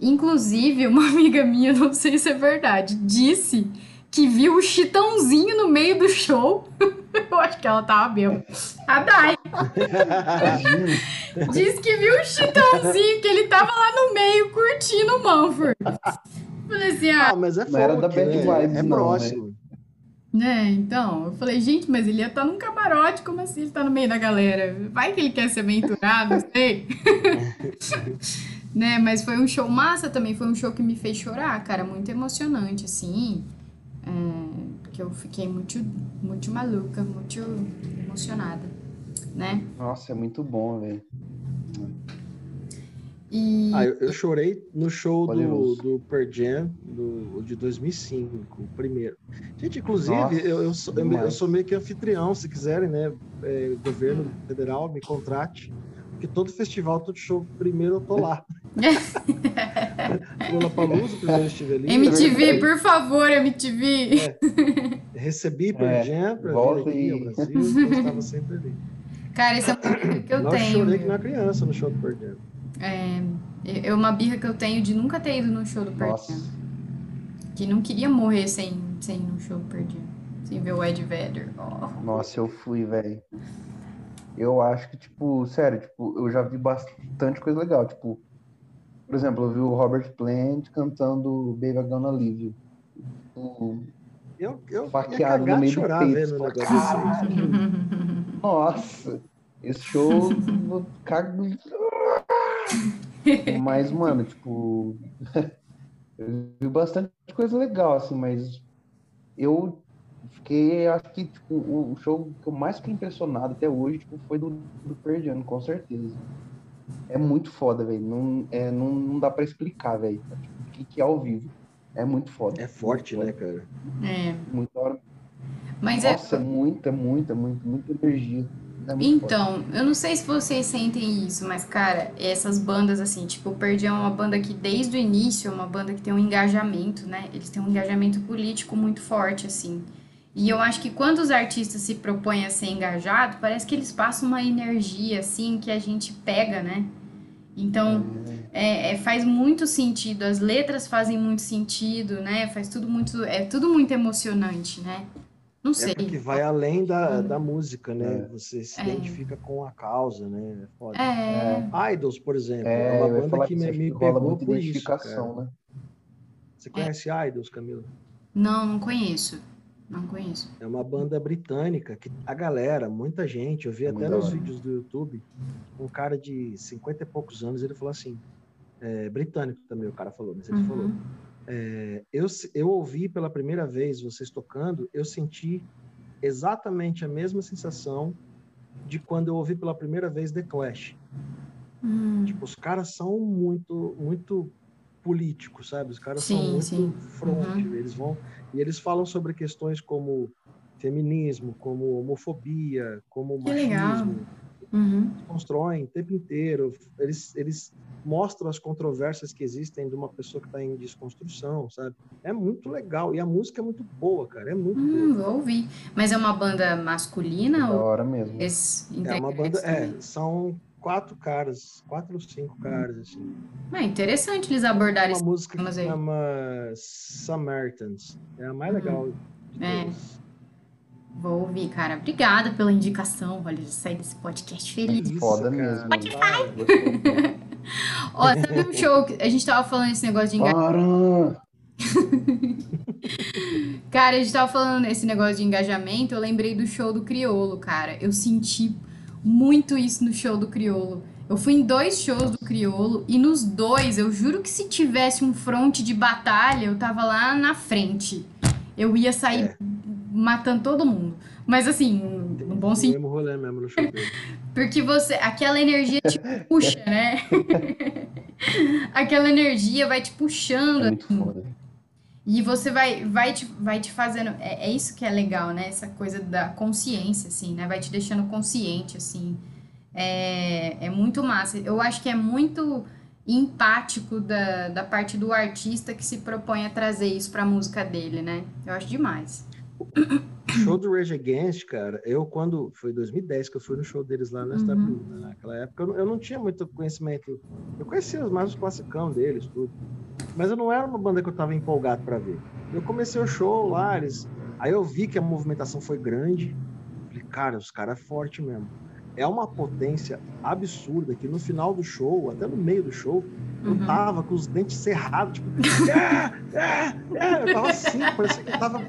Inclusive, uma amiga minha, não sei se é verdade, disse que viu o Chitãozinho no meio do show. Eu acho que ela tava bêbada. A Dai disse que viu o Chitãozinho, que ele tava lá no meio curtindo o Mumford. Falei assim, ah, Ah, mas é Não era da Bad né? Vibes, É não, próximo. É, então, eu falei, gente, mas ele ia estar num camarote, como assim ele tá no meio da galera? Vai que ele quer se aventurar, não sei. né, mas foi um show massa também, foi um show que me fez chorar, cara, muito emocionante, assim. É, porque eu fiquei muito, muito maluca, muito emocionada, né? Nossa, é muito bom, velho. E Ah, eu, eu chorei no show do, do Pearl Jam do, de 2005, o primeiro. Gente, inclusive, Nossa, eu, eu, sou, eu, eu sou meio que anfitrião, se quiserem, né? é, governo federal, me contrate. Porque todo festival, todo show, primeiro eu tô lá. Lula Palusa, primeiro eu estive ali. MTV, por favor, MTV. Recebi Pearl É, Jam pra vir aqui ao Brasil, eu estava sempre ali. Cara, esse é uma que eu Nossa, tenho. chorei que uma criança no show do Pearl Jam. É, é uma birra que eu tenho de nunca ter ido no show do Pearl. Que não queria morrer sem, sem ir no show do Pearl Jam. Sem ver o Ed Vedder. Oh. Nossa, eu fui, velho. Eu acho que, tipo, sério, tipo, eu já vi bastante coisa legal. Tipo, por exemplo, eu vi o Robert Plant cantando Baby I'm Gonna Leave You. Tipo, Eu, eu ia Faqueado cagar no meio do peito. vendo nossa, esse show cago. Mas, mano, tipo, eu vi bastante coisa legal, assim, mas eu fiquei, acho que, tipo, o show que eu mais fiquei impressionado até hoje, tipo, foi do, do Jam, com certeza. É muito foda, velho. Não, é, não, não dá pra explicar, velho. Tipo, o que, que é ao vivo. É muito foda. É forte, né, cara? É, Muito hora. mas é. Nossa, é muita, muita, muita, muita energia. É. Então, eu não sei se vocês sentem isso, mas, cara, essas bandas, assim, tipo, o Pearl é uma banda que, desde o início, é uma banda que tem um engajamento, né? Eles têm um engajamento político muito forte, assim. E eu acho que quando os artistas se propõem a ser engajados, parece que eles passam uma energia, assim, que a gente pega, né? Então, é, é, faz muito sentido, as letras fazem muito sentido, né? Faz tudo muito, é tudo muito emocionante, né? Não sei. É porque vai além da, Hum. da música, né? É. Você se É. identifica com a causa, né? É foda. É. Idols, por exemplo, é, É, uma banda que que me, me pegou por isso, né? Você conhece Idols, Camila? Não, não conheço. Não conheço. É uma banda britânica que a galera, muita gente, eu vi É até muito nos hora. vídeos do YouTube, um cara de 50 e poucos anos, ele falou assim, é, britânico também, o cara falou, mas ele Uhum. falou, é, eu, eu ouvi pela primeira vez vocês tocando, eu senti exatamente a mesma sensação de quando eu ouvi pela primeira vez The Clash. Hum. Tipo, os caras são muito, muito políticos, sabe? Os caras Sim, são muito sim. front. Uhum. Eles vão e eles falam sobre questões como feminismo, como homofobia, como Que legal. machismo. Uhum. Constroem o tempo inteiro. Eles, eles mostram as controvérsias que existem de uma pessoa que está em desconstrução, sabe? É muito legal. E a música é muito boa, cara. É muito Hum, boa. vou ouvir. Mas é uma banda masculina Da ou hora mesmo. esse É uma banda. É, são quatro caras, quatro ou cinco caras, assim. É interessante eles abordarem uma esse música que aí. chama Samaritans. É a mais Uhum. legal de É. Vou ouvir, cara. Obrigada pela indicação. Olha, já saí desse podcast feliz. Isso, Foda cara, mesmo. vai. Ó, sabe um show que a gente tava falando esse negócio de engajamento? Cara, a gente tava falando esse negócio de engajamento, eu lembrei do show do Criolo, cara. Eu senti muito isso no show do Criolo. Eu fui em dois shows do Criolo e nos dois, eu juro que se tivesse um fronte de batalha, eu tava lá na frente. Eu ia sair É. matando todo mundo. Mas assim, no bom sentido. mesmo rolê mesmo no dele. Porque você, aquela energia te puxa, né? aquela energia vai te puxando. É muito assim. foda. E você vai, vai, te, vai te fazendo. É, é isso que é legal, né? Essa coisa da consciência, assim, né? Vai te deixando consciente, assim. É, é muito massa. Eu acho que é muito empático da, da parte do artista que se propõe a trazer isso pra música dele, né? Eu acho demais. show do Rage Against, cara, eu quando. Foi 2010 que eu fui no show deles lá na Uhum. Né? Naquela época eu não, eu não tinha muito conhecimento. Eu conhecia mais os classicão deles, tudo. Mas eu não era uma banda que eu tava empolgado pra ver. Eu comecei o show lá, eles. Aí eu vi que a movimentação foi grande. Falei, cara, os caras é forte mesmo. É uma potência absurda que no final do show, até no meio do show, eu Uhum. tava com os dentes cerrados, tipo, "Ah, ah, ah", eu tava assim, parecia que eu tava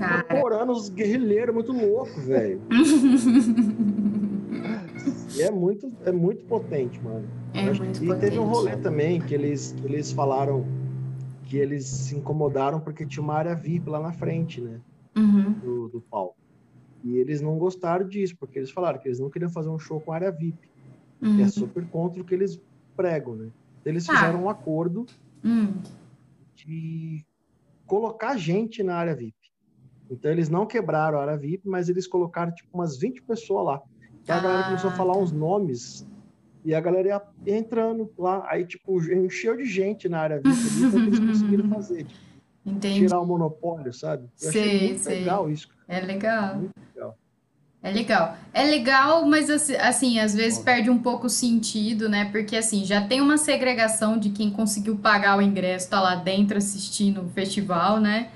Cara. os guerrilheiros muito louco, velho. E é muito, é muito potente, mano. É muito e teve um potente. rolê também que eles, que eles falaram que eles se incomodaram porque tinha uma área VIP lá na frente, né, Uhum. do, do palco. E eles não gostaram disso, porque eles falaram que eles não queriam fazer um show com área VIP, que é Uhum. super contra o que eles pregam, né. Eles Ah. fizeram um acordo Hum. de colocar gente na área VIP. Então eles não quebraram a área VIP, mas eles colocaram tipo umas 20 pessoas lá. Então a galera Ah, começou a falar tá. uns nomes e a galera ia entrando lá. Aí tipo encheu de gente na área VIP ali, então eles conseguiram fazer, tipo, Entendi. tirar o monopólio, sabe? Eu Sei, achei muito sei. legal isso. É legal. Muito legal. É legal. É legal, mas assim, assim, às vezes Bom. perde um pouco o sentido, né? Porque assim, já tem uma segregação de quem conseguiu pagar o ingresso, tá lá dentro assistindo o festival, né?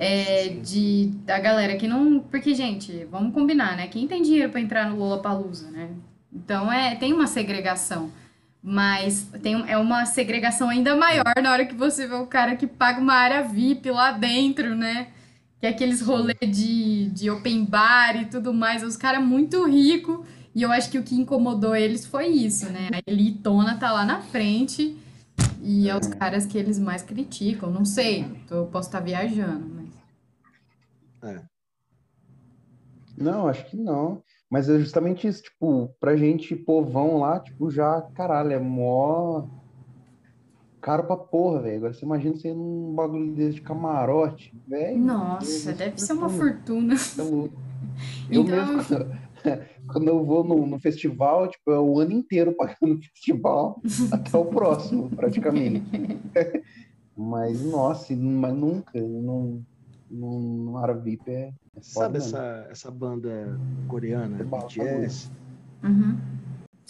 É, de da galera que não, porque gente, vamos combinar, né? Quem tem dinheiro pra entrar no Lollapalooza, né? Então é, tem uma segregação. Mas tem, é uma segregação ainda maior na hora que você vê o cara que paga uma área VIP lá dentro, né? Que é aqueles rolê de, de open bar e tudo mais. Os caras muito ricos. E eu acho que o que incomodou eles foi isso, né? A elitona tá lá na frente. E é os caras que eles mais criticam. Não sei, eu posso estar viajando, mas. Não, acho que não. Mas é justamente isso, tipo, pra gente povão lá, tipo, já, caralho, é mó caro pra porra, velho. Agora você imagina você ir num bagulho desse de camarote, velho. Nossa, Deus, deve ser uma fortuna. fortuna. Louco. Eu Então- mesmo, quando, quando eu vou no, no festival, tipo, é o ano inteiro pagando o festival até o próximo, praticamente. Mas, nossa, mas nunca, não, no área VIP é, é Sabe mesmo. essa, essa banda coreana, É BTS? Uhum.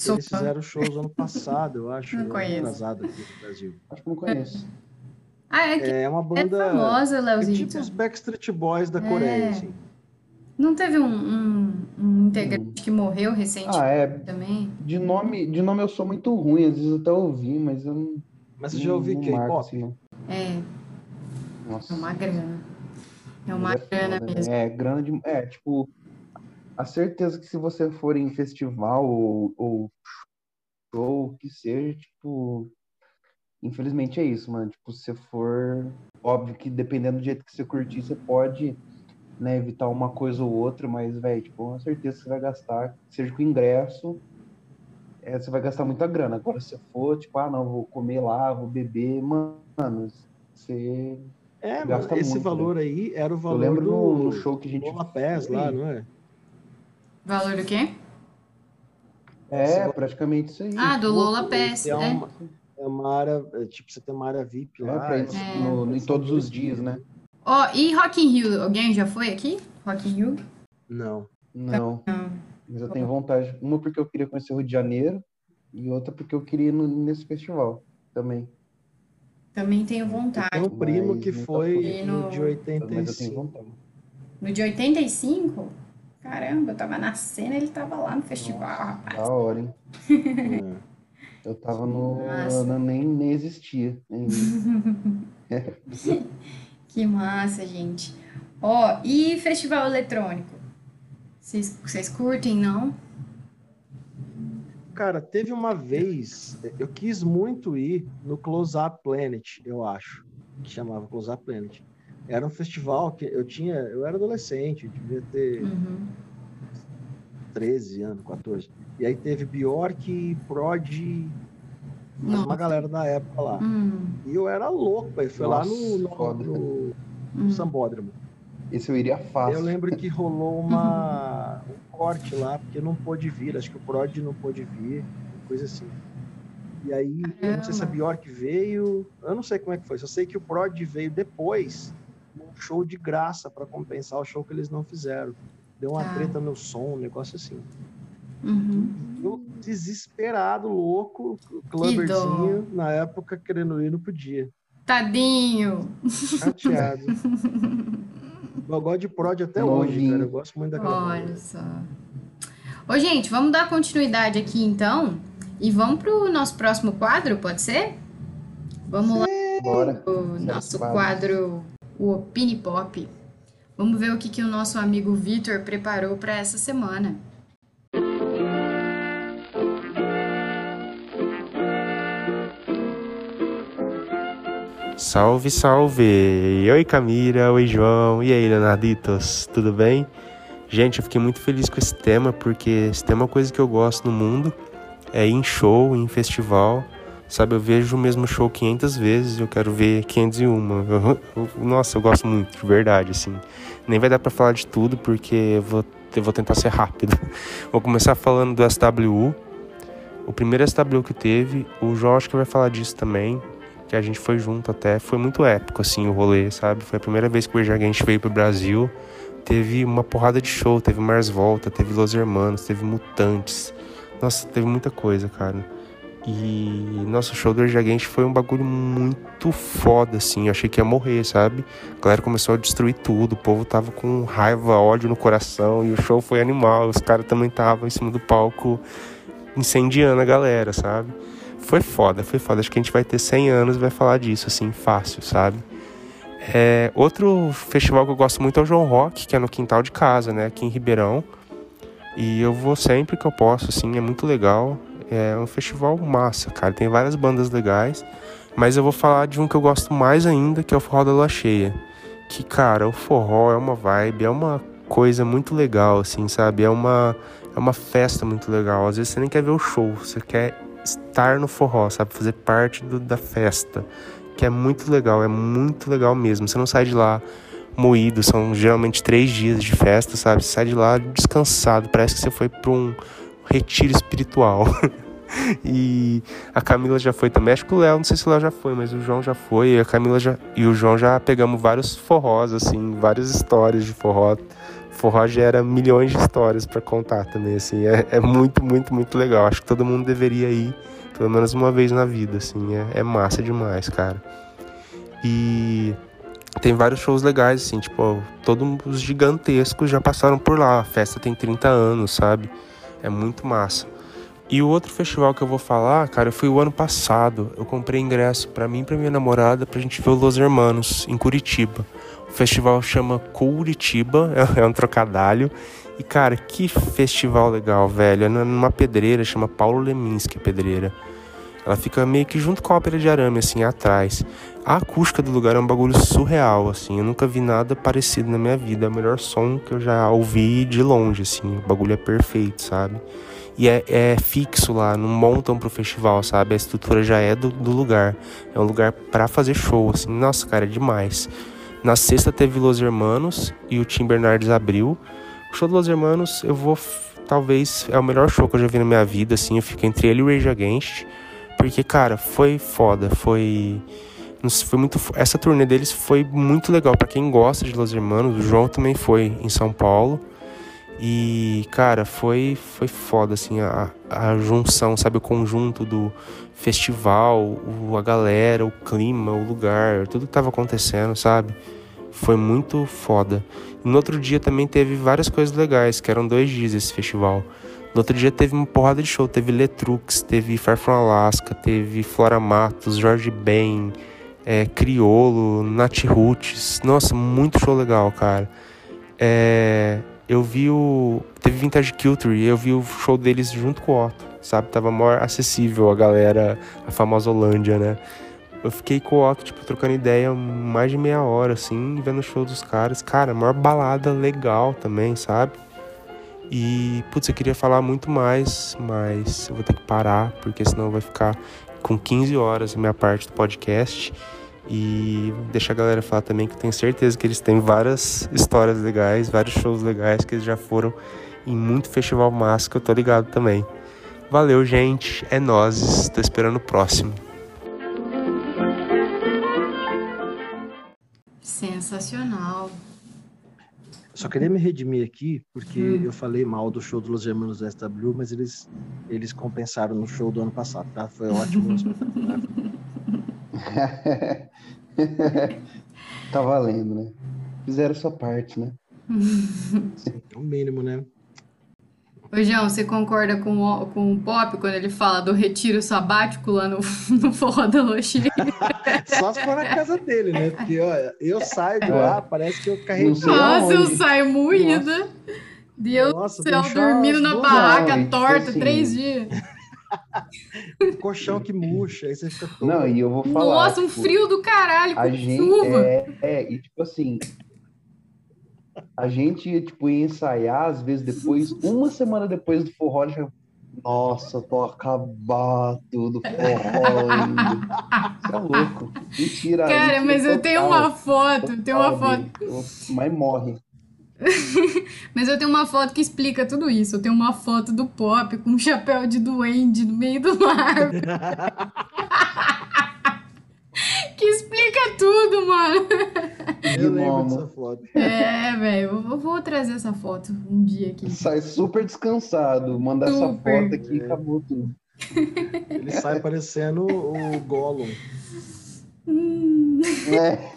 Eles fizeram shows ano passado, eu acho, Não conheço. atrasado aqui no Brasil. Acho que eu não conheço. Ah, é que É uma é banda. famosa, É Leozito. tipo os Backstreet Boys da É. Coreia, assim. Não teve um, um, um integrante que morreu recentemente Ah, é. também? De nome, de nome eu sou muito ruim, às vezes até ouvi, mas eu não, Mas você já marco K-pop? assim. É, Nossa. é uma grana. É uma grana né? mesmo. É, grana de. É, tipo, a certeza que se você for em festival ou, ou show, o que seja, tipo. Infelizmente é isso, mano. Tipo, se você for. Óbvio que dependendo do jeito que você curtir, você pode, né, evitar uma coisa ou outra, mas, velho, tipo, com certeza você vai gastar, seja com ingresso, é, você vai gastar muita grana. Agora, se você for, tipo, ah, não, vou comer lá, vou beber, mano, você. É, Gasta esse muito, valor aí era o Eu valor lembro no, do no show que a gente Lola Pass lá, não é? Valor do quê? É, praticamente isso aí. Ah, do Lola Pass, É é. uma, é uma área, é, tipo, você tem uma área VIP É, lá. ir É. no- no- em todos os dias, né? Ó, e Rock in Rio? Alguém já foi aqui? Rock in Rio? Não. Não, Não. mas eu tenho vontade. Uma porque eu queria conhecer o Rio de Janeiro e outra porque eu queria ir no- nesse festival também. Também tenho Eu vontade. tenho um primo Mas que foi fui. no de Mas eu tenho 85. vontade. No de 85? Caramba, eu tava nascendo, ele tava lá no festival, Nossa, rapaz. da hora, hein? É. Eu tava no. Eu nem, nem existia. ainda. Que massa, gente. Ó, e festival eletrônico? Vocês vocês curtem, não? Cara, teve uma vez, eu quis muito ir no Close Up Planet, eu acho, que chamava Close Up Planet. Era um festival que eu tinha, eu era adolescente, eu devia ter Uhum. 13 anos, 14. E aí teve Bjork, Prod, Nossa. uma galera da época lá. Hum, E eu era louco, aí foi lá no, no, no, no hum. Sambódromo. Esse eu iria fácil. Eu lembro que rolou uma, um corte lá, porque não pôde vir, acho que o Prod não pôde vir, coisa assim. E aí, eu não sei se a Caramba. Bjork veio, eu não sei como é que foi, só sei que o Prod veio depois, num show de graça para compensar o show que eles não fizeram. Deu uma Ah. treta no som, um negócio assim. Uhum. Eu desesperado, louco, clubberzinho, na época querendo ir, não podia. Tadinho. Chateado. eu gosto de prod até hoje, Novinho. cara. Eu gosto muito daquela Olha banda. só. Ô, gente, vamos dar continuidade aqui então. E vamos pro nosso próximo quadro, pode ser? Vamos lá Bora. o nosso quadro, o Opini Pop. Vamos ver o que, que o nosso amigo Vitor preparou para essa semana. Salve, salve! Oi Camila, oi João, e aí Leonarditos, tudo bem? Gente, eu fiquei muito feliz com esse tema, porque se tem uma coisa que eu gosto no mundo, é em show, em festival, sabe? Eu vejo o mesmo show 500 vezes, eu quero ver 501. Eu- eu- nossa, eu gosto muito, de verdade, assim. Nem vai dar pra falar de tudo, porque eu vou, eu vou tentar ser rápido. Vou começar falando do SWU, o primeiro SWU que teve, o João acho que vai falar disso também, que a gente foi junto até. Foi muito épico, assim, o rolê, sabe? Foi a primeira vez que o Against veio pro Brasil. Teve uma porrada de show, teve Mars Volta, teve Los Hermanos, teve Mutantes. Nossa, teve muita coisa, cara. E nosso show do Against foi um bagulho muito foda, assim. Eu achei que ia morrer, sabe? A galera começou a destruir tudo, o povo tava com raiva, ódio no coração, e o show foi animal. Os caras também estavam em cima do palco incendiando a galera, sabe? Foi foda, foi foda. Acho que a gente vai ter 100 anos e vai falar disso, assim, fácil, sabe? É, outro festival que eu gosto muito é o João Rock, que é no quintal de casa, né? Aqui em Ribeirão. E eu vou sempre que eu posso, assim, é muito legal. É um festival massa, cara. Tem várias bandas legais. Mas eu vou falar de um que eu gosto mais ainda, que é o Forró da Lua Cheia. Que, cara, o forró é uma vibe, é uma coisa muito legal, assim, sabe? É uma, é uma festa muito legal. Às vezes você nem quer ver o show, você quer estar no forró, sabe? Fazer parte do- da festa. Que é muito legal, é muito legal mesmo. Você não sai de lá moído, são geralmente três dias de festa, sabe? Você sai de lá descansado, parece que você foi para um retiro espiritual. e a Camila já foi também, acho que o Léo, não sei se o Léo já foi, mas o João já foi, e a Camila já, e o João já pegamos vários forrós, assim, várias histórias de forró. Forró gera milhões de histórias para contar também, assim, é, é muito, muito, muito legal. Acho que todo mundo deveria ir pelo menos uma vez na vida, assim, é, é massa demais, cara. E tem vários shows legais, assim, tipo, todos os gigantescos já passaram por lá. A festa tem 30 anos, sabe? É muito massa. E o outro festival que eu vou falar, cara, foi o ano passado. Eu comprei ingresso para mim e pra minha namorada pra gente ver o Los Hermanos em Curitiba. O festival chama Curitiba, é um trocadilho. E cara, que festival legal, velho. É numa pedreira, chama Paulo Leminski a pedreira. Ela fica meio que junto com a ópera de arame, assim, atrás. A acústica do lugar é um bagulho surreal, assim. Eu nunca vi nada parecido na minha vida. É o melhor som que eu já ouvi de longe, assim. O bagulho é perfeito, sabe? E é, é fixo lá, não montam pro festival, sabe? A estrutura já é do, do lugar. É um lugar para fazer show, assim. Nossa, cara, é demais. Na sexta teve Los Hermanos e o Tim Bernardes abriu. O show do Los Hermanos, eu vou. Talvez é o melhor show que eu já vi na minha vida, assim. Eu fico entre ele e o Rage Against. Porque, cara, foi foda, foi. Foi muito, essa turnê deles foi muito legal para quem gosta de Los Hermanos. O João também foi em São Paulo. E, cara, foi, foi foda, assim, a, a junção, sabe? O conjunto do festival, o, a galera, o clima, o lugar, tudo que tava acontecendo, sabe? Foi muito foda. E no outro dia também teve várias coisas legais, que eram dois dias esse festival. No outro dia teve uma porrada de show, teve Letrux, teve Far From Alaska, teve Flora Matos, Jorge Ben, é, Criolo, Nat Roots. Nossa, muito show legal, cara. É, eu vi o. Teve Vintage Culture eu vi o show deles junto com o Otto, sabe? Tava maior acessível a galera, a famosa Holândia, né? Eu fiquei com o Otto, tipo, trocando ideia mais de meia hora, assim, vendo o show dos caras. Cara, maior balada legal também, sabe? E, putz, eu queria falar muito mais, mas eu vou ter que parar, porque senão vai ficar com 15 horas a minha parte do podcast. E deixar a galera falar também que eu tenho certeza que eles têm várias histórias legais, vários shows legais que eles já foram em muito festival massa que eu tô ligado também. Valeu, gente. É nós. Tô esperando o próximo. Sensacional. Só queria me redimir aqui, porque hum. eu falei mal do show dos Germanos do SW, mas eles, eles compensaram no show do ano passado, tá? Foi ótimo. tá valendo, né? Fizeram sua parte, né? É o mínimo, né? Ô, João, você concorda com o, com o Pop quando ele fala do retiro sabático lá no, no Forró da Loxinha? Só se for na casa dele, né? Porque, olha, eu saio de lá, parece que eu carreguei. Nossa, eu saio moída. Deus do céu, dormindo na barraca não, torta assim, três dias. Colchão que murcha, aí você fica todo... Não, e eu vou falar. Nossa, um tipo, frio do caralho, gente, chuva. É, é, e tipo assim, a gente, tipo, ia ensaiar, às vezes depois, uma semana depois do forró, já. Nossa, tô acabado do forró. Você é louco. Mentira. Cara, mas eu tenho uma foto, eu tenho uma foto. Mas morre. mas eu tenho uma foto que explica tudo isso. Eu tenho uma foto do Pop com um chapéu de duende no meio do mar. que explica tudo, mano. Eu lembro dessa foto. É, velho, eu vou trazer essa foto um dia aqui. Sai super descansado, manda super. essa foto aqui e acabou tudo. Ele sai parecendo o Gollum. Hum. É.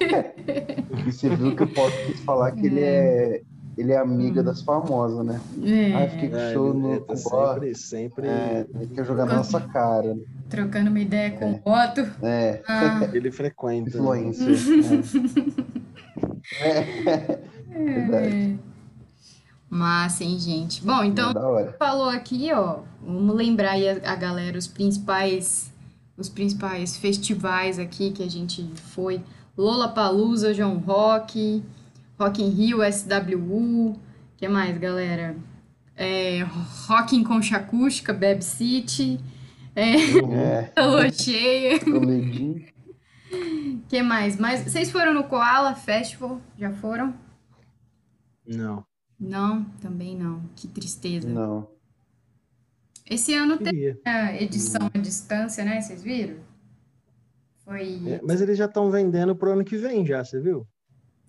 E você viu que eu posso falar que é. ele é ele é amiga hum. das famosas, né? É. Aí fiquei com é, show no tá sempre, sempre é, quer jogar na nossa cara. Trocando uma ideia com é. o Otto. É. Ah. Ele frequenta. Influência. é. é. Massa, hein, gente? Bom, então, é falou aqui, ó, vamos lembrar aí a, a galera os principais os principais festivais aqui que a gente foi. Lola Palusa, João Rock, Rock in Rio, SWU, que mais, galera? É, Rock em Concha Acústica, Beb City, é, é. Cheia. que mais? Mas vocês foram no Koala Festival? Já foram? Não. Não, também não. Que tristeza. Não. Esse ano tem a edição à distância, né? Vocês viram? Foi. É, mas eles já estão vendendo pro ano que vem, já, você viu?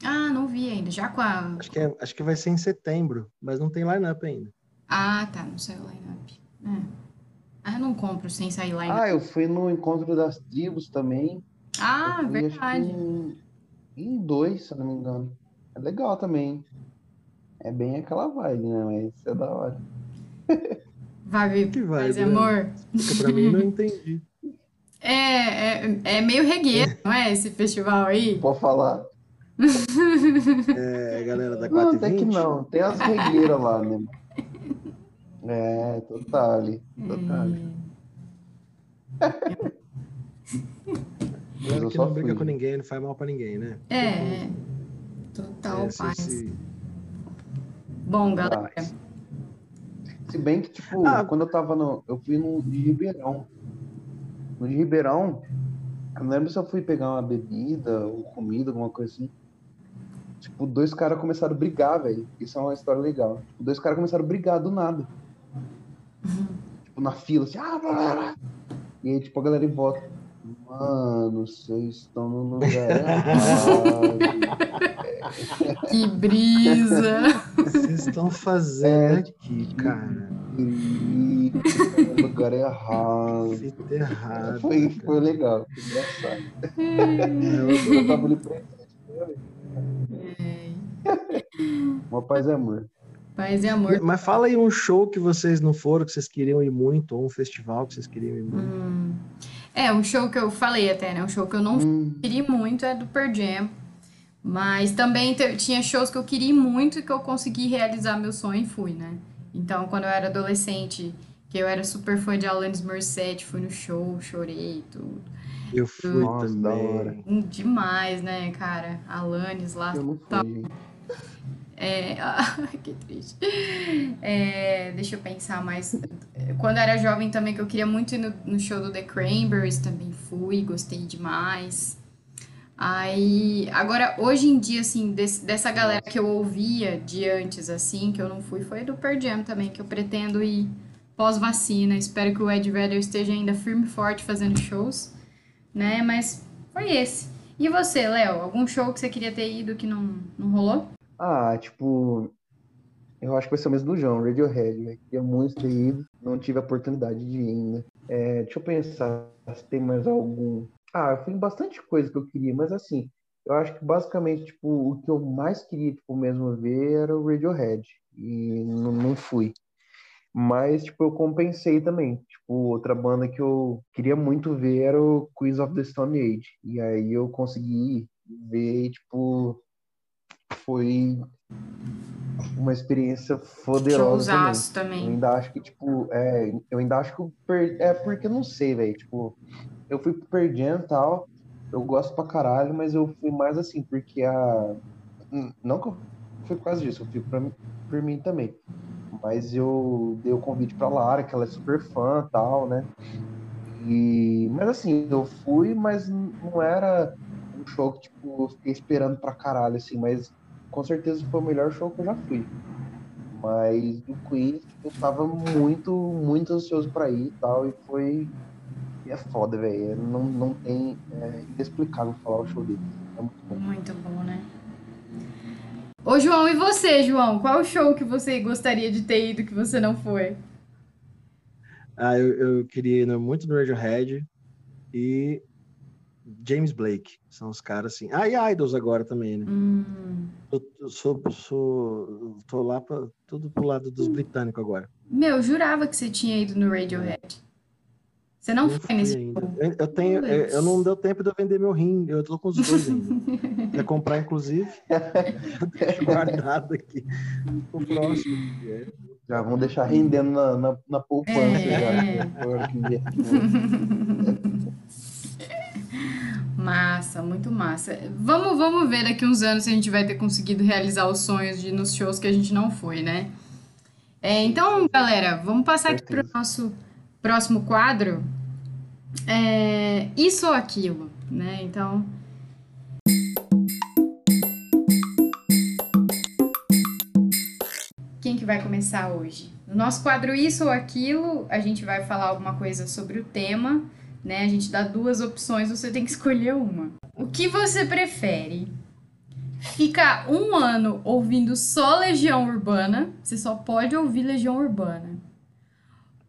Ah, não vi ainda. Já com a. Acho que, é, acho que vai ser em setembro, mas não tem line-up ainda. Ah, tá. Não saiu line-up. É. Ah, eu não compro sem sair line-up. Ah, eu fui no encontro das tribos também. Ah, fui, verdade. em, em dois, se eu não me engano. É legal também. É bem aquela vibe, né? Mas é da hora. Vai ver, Que vai, paz e né? amor. Fica pra mim, não entendi. É, é, é meio regueiro, não é? Esse festival aí? Pode falar. É, galera da Não, 4 até que não. Tem as regueiras lá, né? É, total ali. Total. que só não brinca fui. com ninguém, não faz mal pra ninguém, né? É. Total É, paz. se- Bom, galera. Paz. Se bem que, tipo, Ah. quando eu tava no. Eu fui no de Ribeirão. No de Ribeirão, eu não lembro se eu fui pegar uma bebida ou comida, alguma coisa assim. Tipo, dois caras começaram a brigar, velho. Isso é uma história legal. Tipo, dois caras começaram a brigar do nada. Tipo, na fila, assim, ah, blá, blá, blá. E aí, tipo, a galera em volta. Mano, vocês estão no lugar errado. Que brisa. Vocês estão fazendo aqui, cara? No lugar errado. Fita errada. Foi, cara. foi legal, foi engraçado. Eu tava ali presente. Uma paz e amor. Paz e amor. Mas fala aí um show que vocês não foram, que vocês queriam ir muito, ou um festival que vocês queriam ir muito. Hum. É, um show que eu falei até, né? Um show que eu não Hum, queria muito é do Pearl Jam. Mas também tinha shows que eu queria ir muito e que eu consegui realizar meu sonho e fui, né? Então, quando eu era adolescente, que eu era super fã de Alanis Morissette, fui no show, chorei e tudo. Eu fui Nossa, da também. hora. Hum, Demais, né, cara? Alanis lá. eu não fui. É, ah, que triste. É, deixa eu pensar mais. Quando eu era jovem também, que eu queria muito ir no, no show do The Cranberries, também fui, gostei demais. Aí, agora, hoje em dia, assim, desse- dessa galera que eu ouvia de antes, assim, que eu não fui, foi do Pearl Jam também, que eu pretendo ir pós-vacina. Espero que o Ed Vedder esteja ainda firme e forte fazendo shows, né? Mas foi esse. E você, Léo? Algum show que você queria ter ido que não, não rolou? Ah, tipo, eu acho que vai ser o mesmo do João, Radiohead, né? Queria muito ter ido, não tive a oportunidade de ir ainda. É, deixa eu pensar se tem mais algum. Ah, eu fui em bastante coisa que eu queria, mas assim, eu acho que basicamente, tipo, o que eu mais queria, tipo, mesmo ver era o Radiohead. E não, não fui. Mas, tipo, eu compensei também. Tipo, outra banda que eu queria muito ver era o Queens of the Stone Age. E aí eu consegui ver, tipo, foi uma experiência poderosa também. Showzaço Eu também. ainda acho que, tipo, é, eu ainda acho que per... é porque eu não sei, velho. Tipo, eu fui pro Pearl e tal, eu gosto pra caralho, mas eu fui mais assim, porque a. Hum, Não que eu fui por causa disso, eu fui pra... por mim também. Mas eu dei o convite pra Lara, que ela é super fã tal, né? E... Mas assim, eu fui, mas não era um show que, tipo, eu fiquei esperando pra caralho, assim, mas com certeza foi o melhor show que eu já fui. Mas do Queen, tipo, eu tava muito, muito ansioso pra ir e tal, e foi. E é foda, velho. Não, não tem. É inexplicável falar o show dele. É muito bom. Muito bom, né? Ô, João, e você, João? Qual o show que você gostaria de ter ido que você não foi? Ah, eu, eu queria ir muito no Radiohead e James Blake. São os caras assim. Ah, e Idols agora também, né? Hum, Eu, eu sou, sou, tô lá pra, tudo pro lado dos britânicos agora. meu, eu jurava que você tinha ido no Radiohead. Você não Não foi nesse? Eu, eu tenho, eu, eu não deu tempo de eu vender meu rim. Eu tô com os dois ainda. Quer comprar, inclusive? Guardado aqui. O próximo. É. Já vão deixar rendendo na, na, na poupança É. já. Massa, muito massa. Vamos, vamos ver daqui uns anos se a gente vai ter conseguido realizar os sonhos de ir nos shows que a gente não foi, né? É, então, galera, vamos passar aqui para o nosso próximo quadro. É, isso ou aquilo, né? Então. Quem que vai começar hoje? No nosso quadro Isso ou Aquilo, a gente vai falar alguma coisa sobre o tema, né? A gente dá duas opções, você tem que escolher uma. O que você prefere? Ficar um ano ouvindo só Legião Urbana, você só pode ouvir Legião Urbana.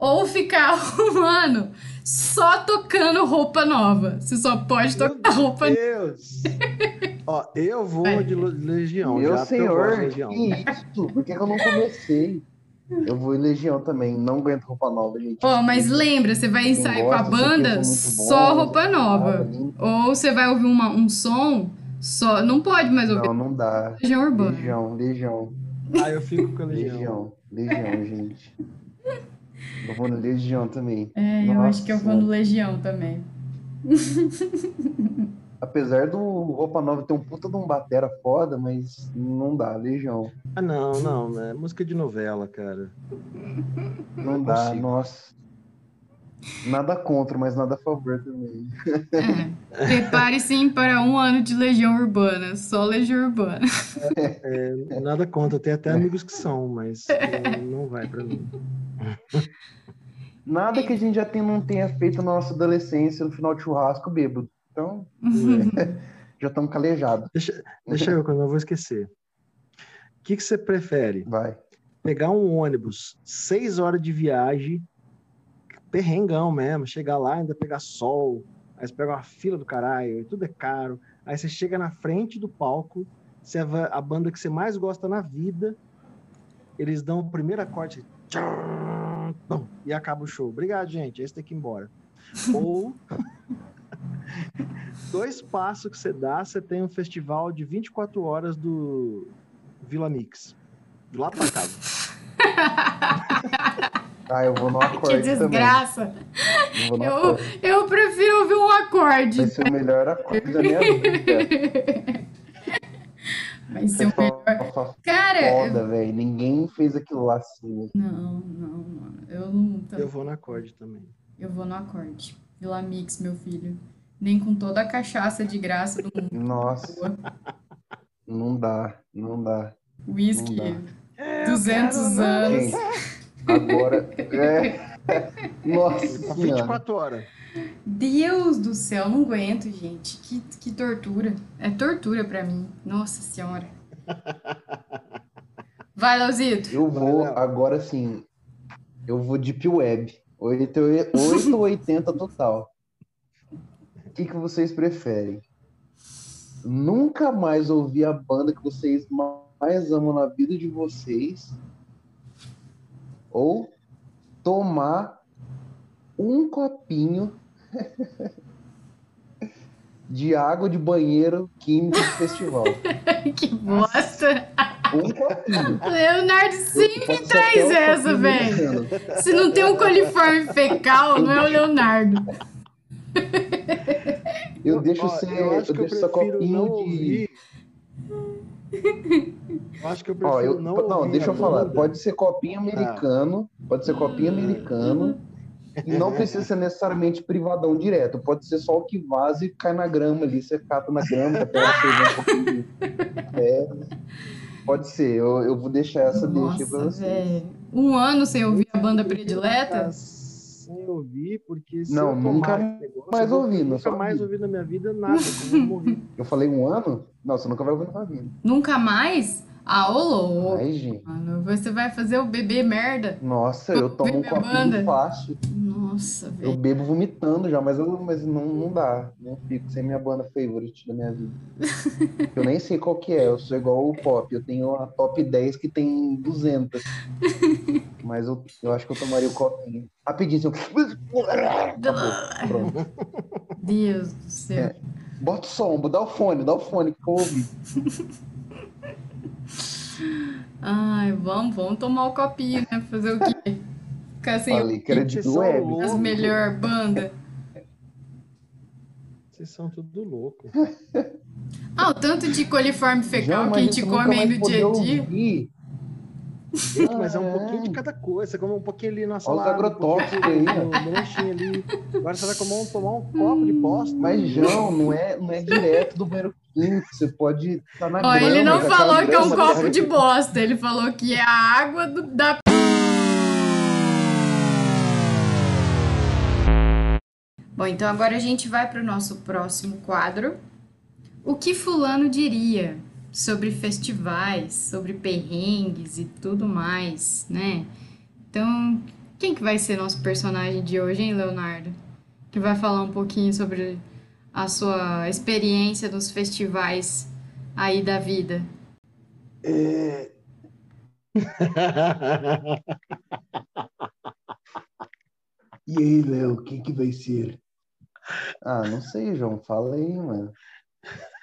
Ou ficar um ano só tocando roupa nova. Você só pode Meu tocar roupa nova. Deus! Ó, eu vou Vai. de Legião. Meu já, senhor, Legião. que isso? Por que, que eu não comecei? Eu vou em Legião também, não aguento roupa nova, gente. Ó, mas lembra, você vai ensaiar com a banda bom, só roupa nova. nada, Ou você vai ouvir uma- um som só. Não pode mais ouvir Não, não dá. Legião Urbana. Legião, Legião, Ah, eu fico com a Legião. Legião, Legião, gente. Eu vou no Legião também. É, eu acho que eu vou Nossa. no Legião também. Apesar do Roupa Nova ter um puta de um batera foda, mas não dá, Legião. Ah, não, não. É música de novela, cara. Não Não dá, consigo. nossa. Nada contra, mas nada a favor também. É. Prepare-se para um ano de Legião Urbana. Só Legião Urbana. É, nada contra. Tenho até amigos que são, mas é, não vai pra mim. Nada que a gente já tem, não tenha feito na nossa adolescência no final de churrasco bêbado. Então, já estamos calejados. Deixa, deixa eu, eu não vou esquecer. O que, que você prefere? Vai. Pegar um ônibus, seis horas de viagem, perrengão mesmo, chegar lá, ainda pegar sol, aí você pega uma fila do caralho, e tudo é caro. Aí você chega na frente do palco, você a banda que você mais gosta na vida, eles dão o primeiro acorde, e acaba o show. Obrigado, gente. Esse tem que ir embora. Ou dois passos que você dá, você tem um festival de 24 horas do Vila Mix. Do lado pra casa. Ah, eu vou no Que acorde também. desgraça. Eu vou no Eu, acorde. eu prefiro ouvir um acorde. Vai ser o melhor acorde da minha vida. Vai ser o melhor. Cara, foda, velho. Ninguém fez aquilo lá assim. não, não, mano. Eu não. Eu vou no acorde também. Eu vou no acorde. Vila Mix, meu filho. Nem com toda a cachaça de graça do mundo. Nossa, não dá, não dá. Whisky, Não 200 anos. Gente, agora. É... Nossa Tá senhora. 24 horas. Deus do céu, não aguento, gente. Que, que tortura. É tortura pra mim. Nossa senhora. Vai, Leozito. Eu vou agora sim. Eu vou Deep Web. 8 ou 80 total. O que, que vocês preferem? Nunca mais ouvir a banda que vocês mais amam na vida de vocês? Ou tomar um copinho de água de banheiro químico de festival? que bosta. Um copinho. Leonardo sempre traz essa, velho. Se não tem um coliforme fecal, não é o Leonardo. Eu deixo Ó, ser, eu eu, acho que eu deixo essa prefiro copinho não de. ouvir. Eu acho que eu Ó, prefiro eu, não não, ouvir deixa eu falar. Pode ser copinho americano, pode ser copinho americano, e não precisa ser necessariamente privadão direto. Pode ser só o que vaza e cai na grama ali. Você cata na grama, até um pouquinho de é, Pode ser, eu, eu vou deixar essa deixa pra vocês. velho. Um ano sem ouvir a banda predileta? Sem ouvir, porque se Não, eu nunca negócio, mais ouvi, não Nunca só mais ouvi. na minha vida nada, como eu morri. Eu falei um ano? Não, você nunca vai ouvir na sua vida. Nunca mais? Ah, ô louco. Ai, gente. Mano, você vai fazer o bebê merda? Nossa, eu tomo um copinho fácil. Nossa, Eu velho. bebo vomitando já, mas, eu, mas não, não dá. Não fico sem minha banda favorite da minha vida. Eu nem sei qual que é, eu sou igual o Pop. Eu tenho a top 10 que tem 200. Mas eu, eu acho que eu tomaria o copinho. Rapidinho, assim, Acabou. Pronto. Deus do céu. É. Bota o som, dá o fone, dá o fone que eu ouvi. Ai, vamos, vamos tomar o copinho, né? Fazer o quê? Ficar sem Falei que era de web. as melhor banda. Vocês são tudo louco. Ah, o tanto de coliforme fecal Já, que a gente come aí no dia a dia. ouvir. Gente, mas é um Ah, pouquinho de cada coisa. Você come um pouquinho ali na Olha os salada, um agrotóxicos pouquinho aí, lanchinho ali. Agora você vai comer um, tomar um copo de bosta. Mas, João, não é, não é direto do banheiro químico. Você pode estar na Ó, grama. ele não aquela falou que é um copo de bosta, ele falou que é a água do- da. Bom, então agora a gente vai para o nosso próximo quadro. O que Fulano diria sobre festivais, sobre perrengues e tudo mais, né? Então, quem que que vai ser nosso personagem de hoje, hein, Leonardo? Que vai falar um pouquinho sobre a sua experiência nos festivais aí da vida. É... E aí, Léo, o que que vai ser? Ah, não sei, João, fala aí, mano.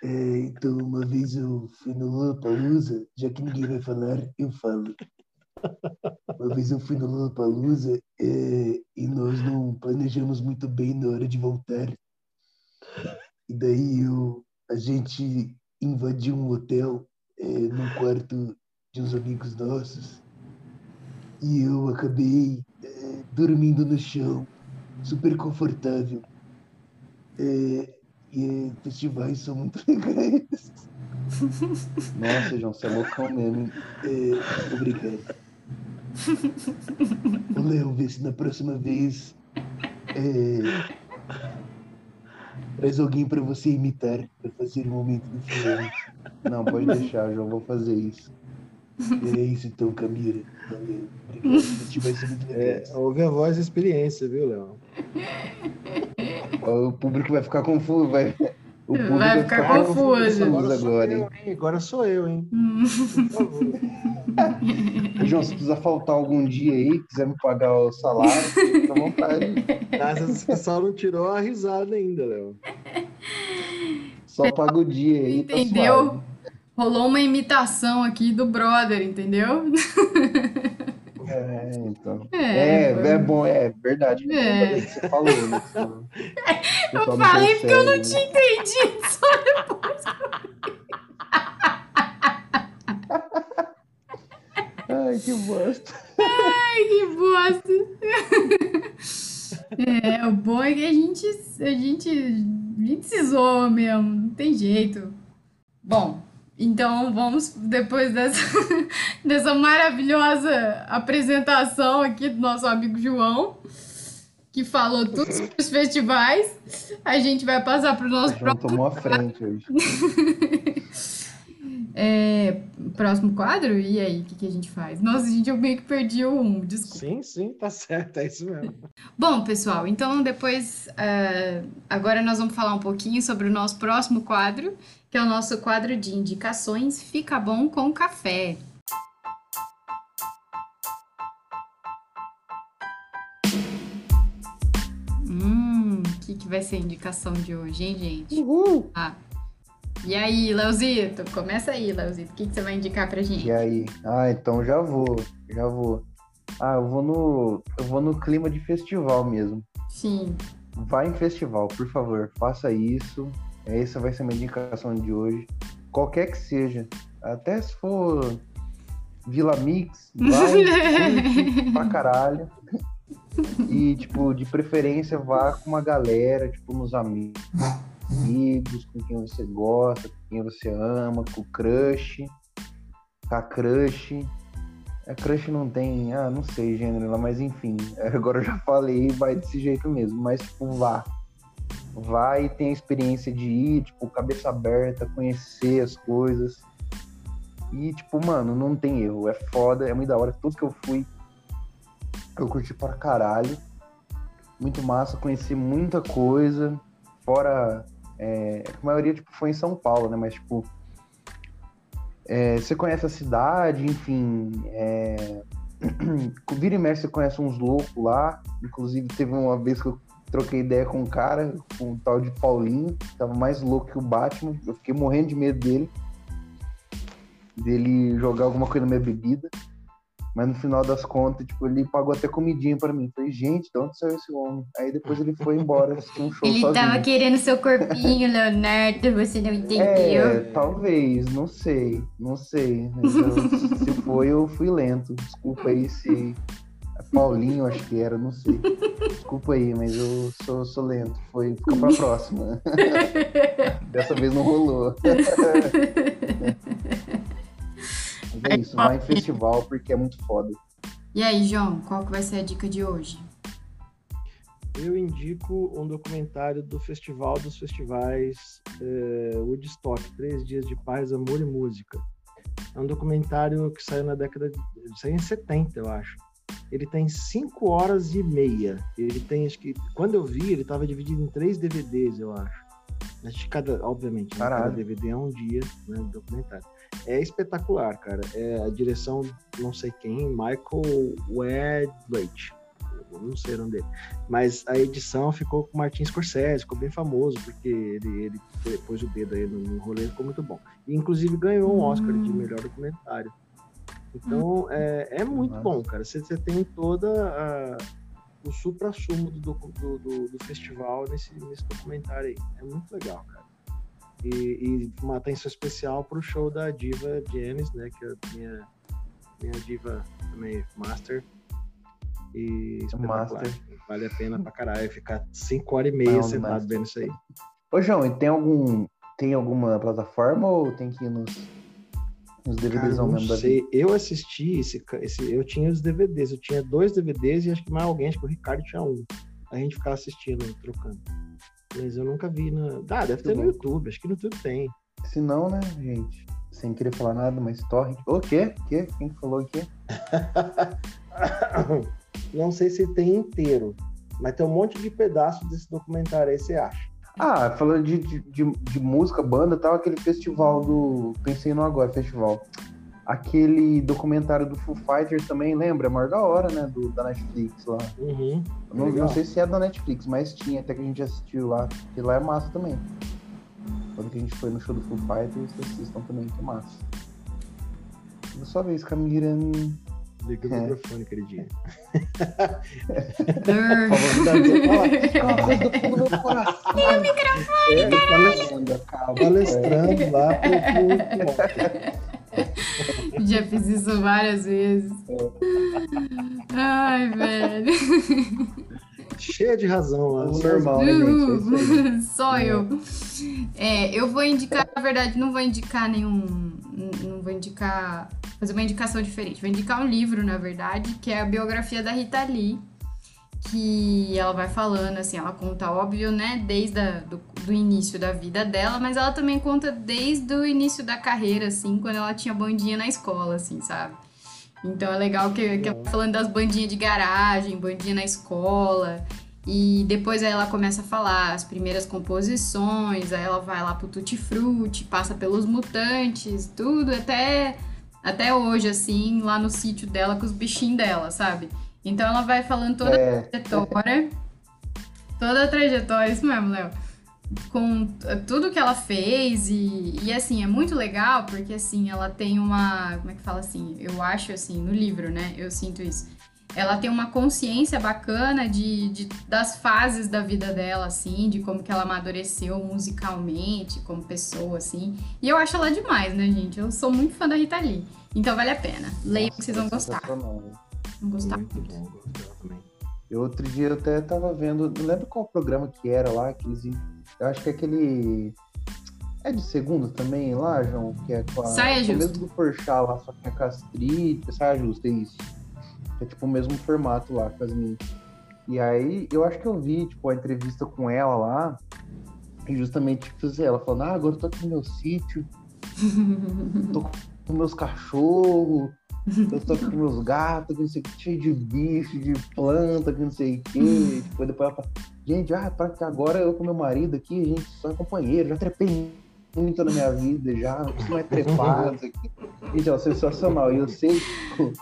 É, então, uma vez eu fui no Lollapalooza, já que ninguém vai falar, eu falo. Uma vez eu fui no Lollapalooza é, e nós não planejamos muito bem na hora de voltar. E daí eu, a gente invadiu um hotel é, no quarto de uns amigos nossos e eu acabei é, dormindo no chão, super confortável. É, e festivais são muito legais. Nossa, João, você é loucão mesmo. É, obrigado. Léo, vê se na próxima vez é, traz alguém para você imitar, para fazer um momento diferente. Não, pode deixar, João, vou fazer isso. É isso então, Camila. Valeu. Obrigado. Vai muito. É, ouve a voz e a experiência, viu, Léo? O público vai ficar confuso, vai. O público Vai ficar confuso. agora. sou agora, eu, hein? hein? Agora sou eu, hein? Hum. Por favor. João, se precisar faltar algum dia aí, quiser me pagar o salário, fica à vontade. Mas você só não tirou a risada ainda, Léo. Só paga o dia aí, tá Entendeu? suave. Rolou uma imitação aqui do brother, entendeu? É, então. É, É, é, bom, é verdade. É. Que você falou, né? Eu falei porque eu não né? tinha entendido. Só depois. Ai, que bosta. Ai, que bosta. É, o bom é que a gente, a gente, a gente se zoa mesmo, não tem jeito. Bom, então vamos, depois dessa, dessa maravilhosa apresentação aqui do nosso amigo João, que falou tudo sobre os festivais, a gente vai passar para o nosso João próximo tomou a frente hoje. É, próximo quadro? E aí, o que, que a gente faz? Nossa, gente, eu meio que perdi o um, desculpa. Sim, sim, tá certo, é isso mesmo. Bom, pessoal, então depois, eh, agora nós vamos falar um pouquinho sobre o nosso próximo quadro, que é o nosso quadro de indicações Fica Bom com Café. Hum, o que, que vai ser a indicação de hoje, hein, gente? Uhul! Ah, e aí, Leozito? Começa aí, Leozito. O que, que você vai indicar pra gente? E aí? Ah, então já vou, já vou. Ah, eu vou no, eu vou no clima de festival mesmo. Sim. Vai em festival, por favor, faça isso. Essa vai ser a minha indicação de hoje. Qualquer que seja. Até se for Vila Mix, vai, pra caralho. E, tipo, de preferência, vá com uma galera, tipo, nos amigos, com quem você gosta, com quem você ama, com o crush, com a crush. A crush não tem, ah, não sei gênero mas enfim, agora eu já falei, vai desse jeito mesmo, mas tipo, vá. Vai e tem a experiência de ir, tipo, cabeça aberta, conhecer as coisas. E, tipo, mano, não tem erro, é foda, é muito da hora. Tudo que eu fui, eu curti pra caralho. Muito massa, conheci muita coisa. Fora, é, a maioria, tipo, foi em São Paulo, né? Mas, tipo, é, você conhece a cidade, enfim. É... Vira e mexe, você conhece uns loucos lá. Inclusive, teve uma vez que eu troquei ideia com um cara, com um tal de Paulinho, tava mais louco que o Batman. Eu fiquei morrendo de medo dele. Dele jogar alguma coisa na minha bebida. Mas no final das contas, tipo, ele pagou até comidinha pra mim. Falei, gente, de onde saiu esse homem? Aí depois ele foi embora, assistir um show Ele sozinho. tava querendo seu corpinho, Leonardo, você não entendeu? É, talvez, não sei, não sei. Eu- se foi, eu fui lento. Desculpa aí se. é Paulinho, acho que era, não sei. Desculpa aí, mas eu sou, sou lento. Foi, fica pra próxima. Dessa vez não rolou. É isso, vai em festival porque é muito foda. E aí, João, qual que vai ser a dica de hoje? Eu indico um documentário do Festival dos Festivais é, Woodstock, Três Dias de Paz, Amor e Música. É um documentário que saiu na década de... saiu em 70, eu acho. Ele tem 5 horas e meia. Ele tem, acho que, quando eu vi, ele estava dividido em três DVDs, eu acho. Acho que cada, obviamente, né, cada DVD é um dia né, do documentário. É espetacular, cara. É a direção, não sei quem, Michael Wedlake. Não sei o nome dele. Mas a edição ficou com Martin Scorsese, ficou bem famoso, porque ele, ele pôs o dedo aí no, rolê, ficou muito bom. E, inclusive ganhou um Oscar de melhor documentário. Então, é, é muito Nossa. bom, cara. Você, você tem toda a, o supra-sumo do, do, do, do, festival nesse, nesse documentário aí. É muito legal, cara. E, e uma atenção especial pro show da diva Janis, né? Que é a minha, minha diva também master. E master. Vale a pena pra caralho ficar 5 horas e meia Não, sentado vendo isso aí. Ô, João, e tem algum. Tem alguma plataforma ou tem que ir nos os DVDs Cara, mesmo sei. Eu assisti esse, esse, eu tinha os DVDs, eu tinha dois DVDs e acho que mais alguém, acho que o Ricardo tinha um. A gente ficava assistindo, trocando. Mas eu nunca vi na. Ah, deve ter no YouTube, acho que no YouTube tem. Se não, né, gente? Sem querer falar nada, mas torre. O quê? quê? Quem falou aqui? não sei se tem inteiro, mas tem um monte de pedaços desse documentário aí, você acha? Ah, falando de, de, de, de música, banda tal, aquele festival do. Pensei no agora, festival. Aquele documentário do Foo Fighters também, lembra? É maior da hora, né? Do, da Netflix lá. Uhum, não, não, sei se é da Netflix, mas tinha, até que a gente assistiu lá. E lá é massa também. Quando que a gente foi no show do Foo Fighters, assistam também, que é massa. Vou só ver, Camila. Liga o é. microfone, queridinha. Liga o microfone, é, caralho. Palestrando lá pro, Já fiz isso várias vezes. Ai, velho. Cheia de razão lá. Normal, né, gente? É Só eu. É, eu vou indicar, na verdade, não vou indicar nenhum. Não vou indicar fazer uma indicação diferente. Vou indicar um livro, na verdade, que é a biografia da Rita Lee, que ela vai falando, assim, ela conta, óbvio, né, desde a, do, do início da vida dela, mas ela também conta desde o início da carreira, assim, quando ela tinha bandinha na escola, assim, sabe? Então é legal que, que ela tá falando das bandinhas de garagem, bandinha na escola, e depois aí ela começa a falar as primeiras composições, aí ela vai lá pro Tutti Frutti, passa pelos Mutantes, tudo, até até hoje, assim, lá no sítio dela com os bichinhos dela, sabe? Então ela vai falando toda é. a trajetória. Toda a trajetória, isso mesmo, Léo. Com tudo que ela fez e, e assim, é muito legal porque assim, ela tem uma. Como é que fala assim? Eu acho assim, no livro, né? Eu sinto isso. Ela tem uma consciência bacana de, de das fases da vida dela, assim, de como que ela amadureceu musicalmente, como pessoa, assim. E eu acho ela demais, né, gente? Eu sou muito fã da Rita Lee. Então vale a pena. Leiam que vocês vão gostar. Vão gostar muito. Bom, também. Eu, outro dia eu até tava vendo, não lembro qual programa que era lá, que eles, eu acho que é aquele é de segunda também lá, João, que é com a Saia justa. mesmo do Porchat lá, só que é castrita, saia justa, é isso. É tipo o mesmo formato lá com as minhas. E aí eu acho que eu vi, tipo, a entrevista com ela lá, e justamente, tipo assim, ela falando, ah, agora eu tô aqui no meu sítio, tô com meus cachorros, eu tô aqui com meus gatos, que não sei o que, cheio de bicho, de planta, que não sei o que. Tipo, depois ela fala, gente, ah, pra que agora eu com meu marido aqui, a gente só é companheiro, já trepei muito na minha vida, já, não é trepado aqui. Gente, é sensacional. E eu sei, tipo,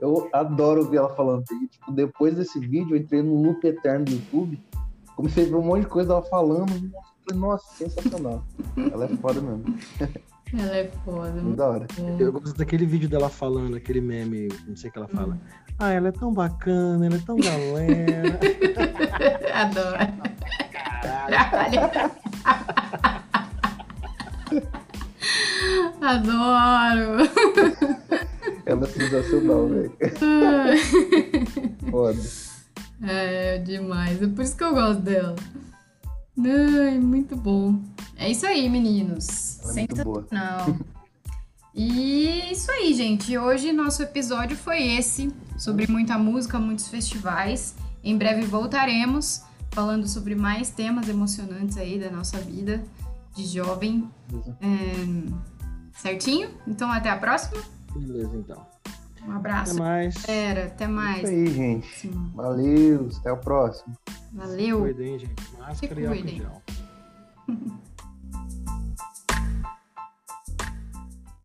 eu adoro ver ela falando. E, tipo, depois desse vídeo, eu entrei no loop eterno do YouTube, comecei a ver um monte de coisa dela falando. Nossa, sensacional. Ela é foda mesmo. Ela é foda. Muito da hora. Eu gosto daquele vídeo dela falando, aquele meme, não sei o que ela fala. Hum. Ah, ela é tão bacana, ela é tão galera. Adoro. Caralho. Adoro. Ela é sensacional, velho. Foda. É, demais. É por isso que eu gosto dela. Ai, muito bom. É isso aí, meninos. Ela é Sensacional. E isso aí, gente. Hoje nosso episódio foi esse, sobre muita música, muitos festivais. Em breve voltaremos falando sobre mais temas emocionantes aí da nossa vida de jovem. É... Certinho? Então até a próxima. Beleza, então. Um abraço. Até mais. Galera, até mais. Isso aí, gente. Sim. Valeu, até o próximo. Valeu. Cuidem, gente. Máscara Se e álcool em cuidem. gel.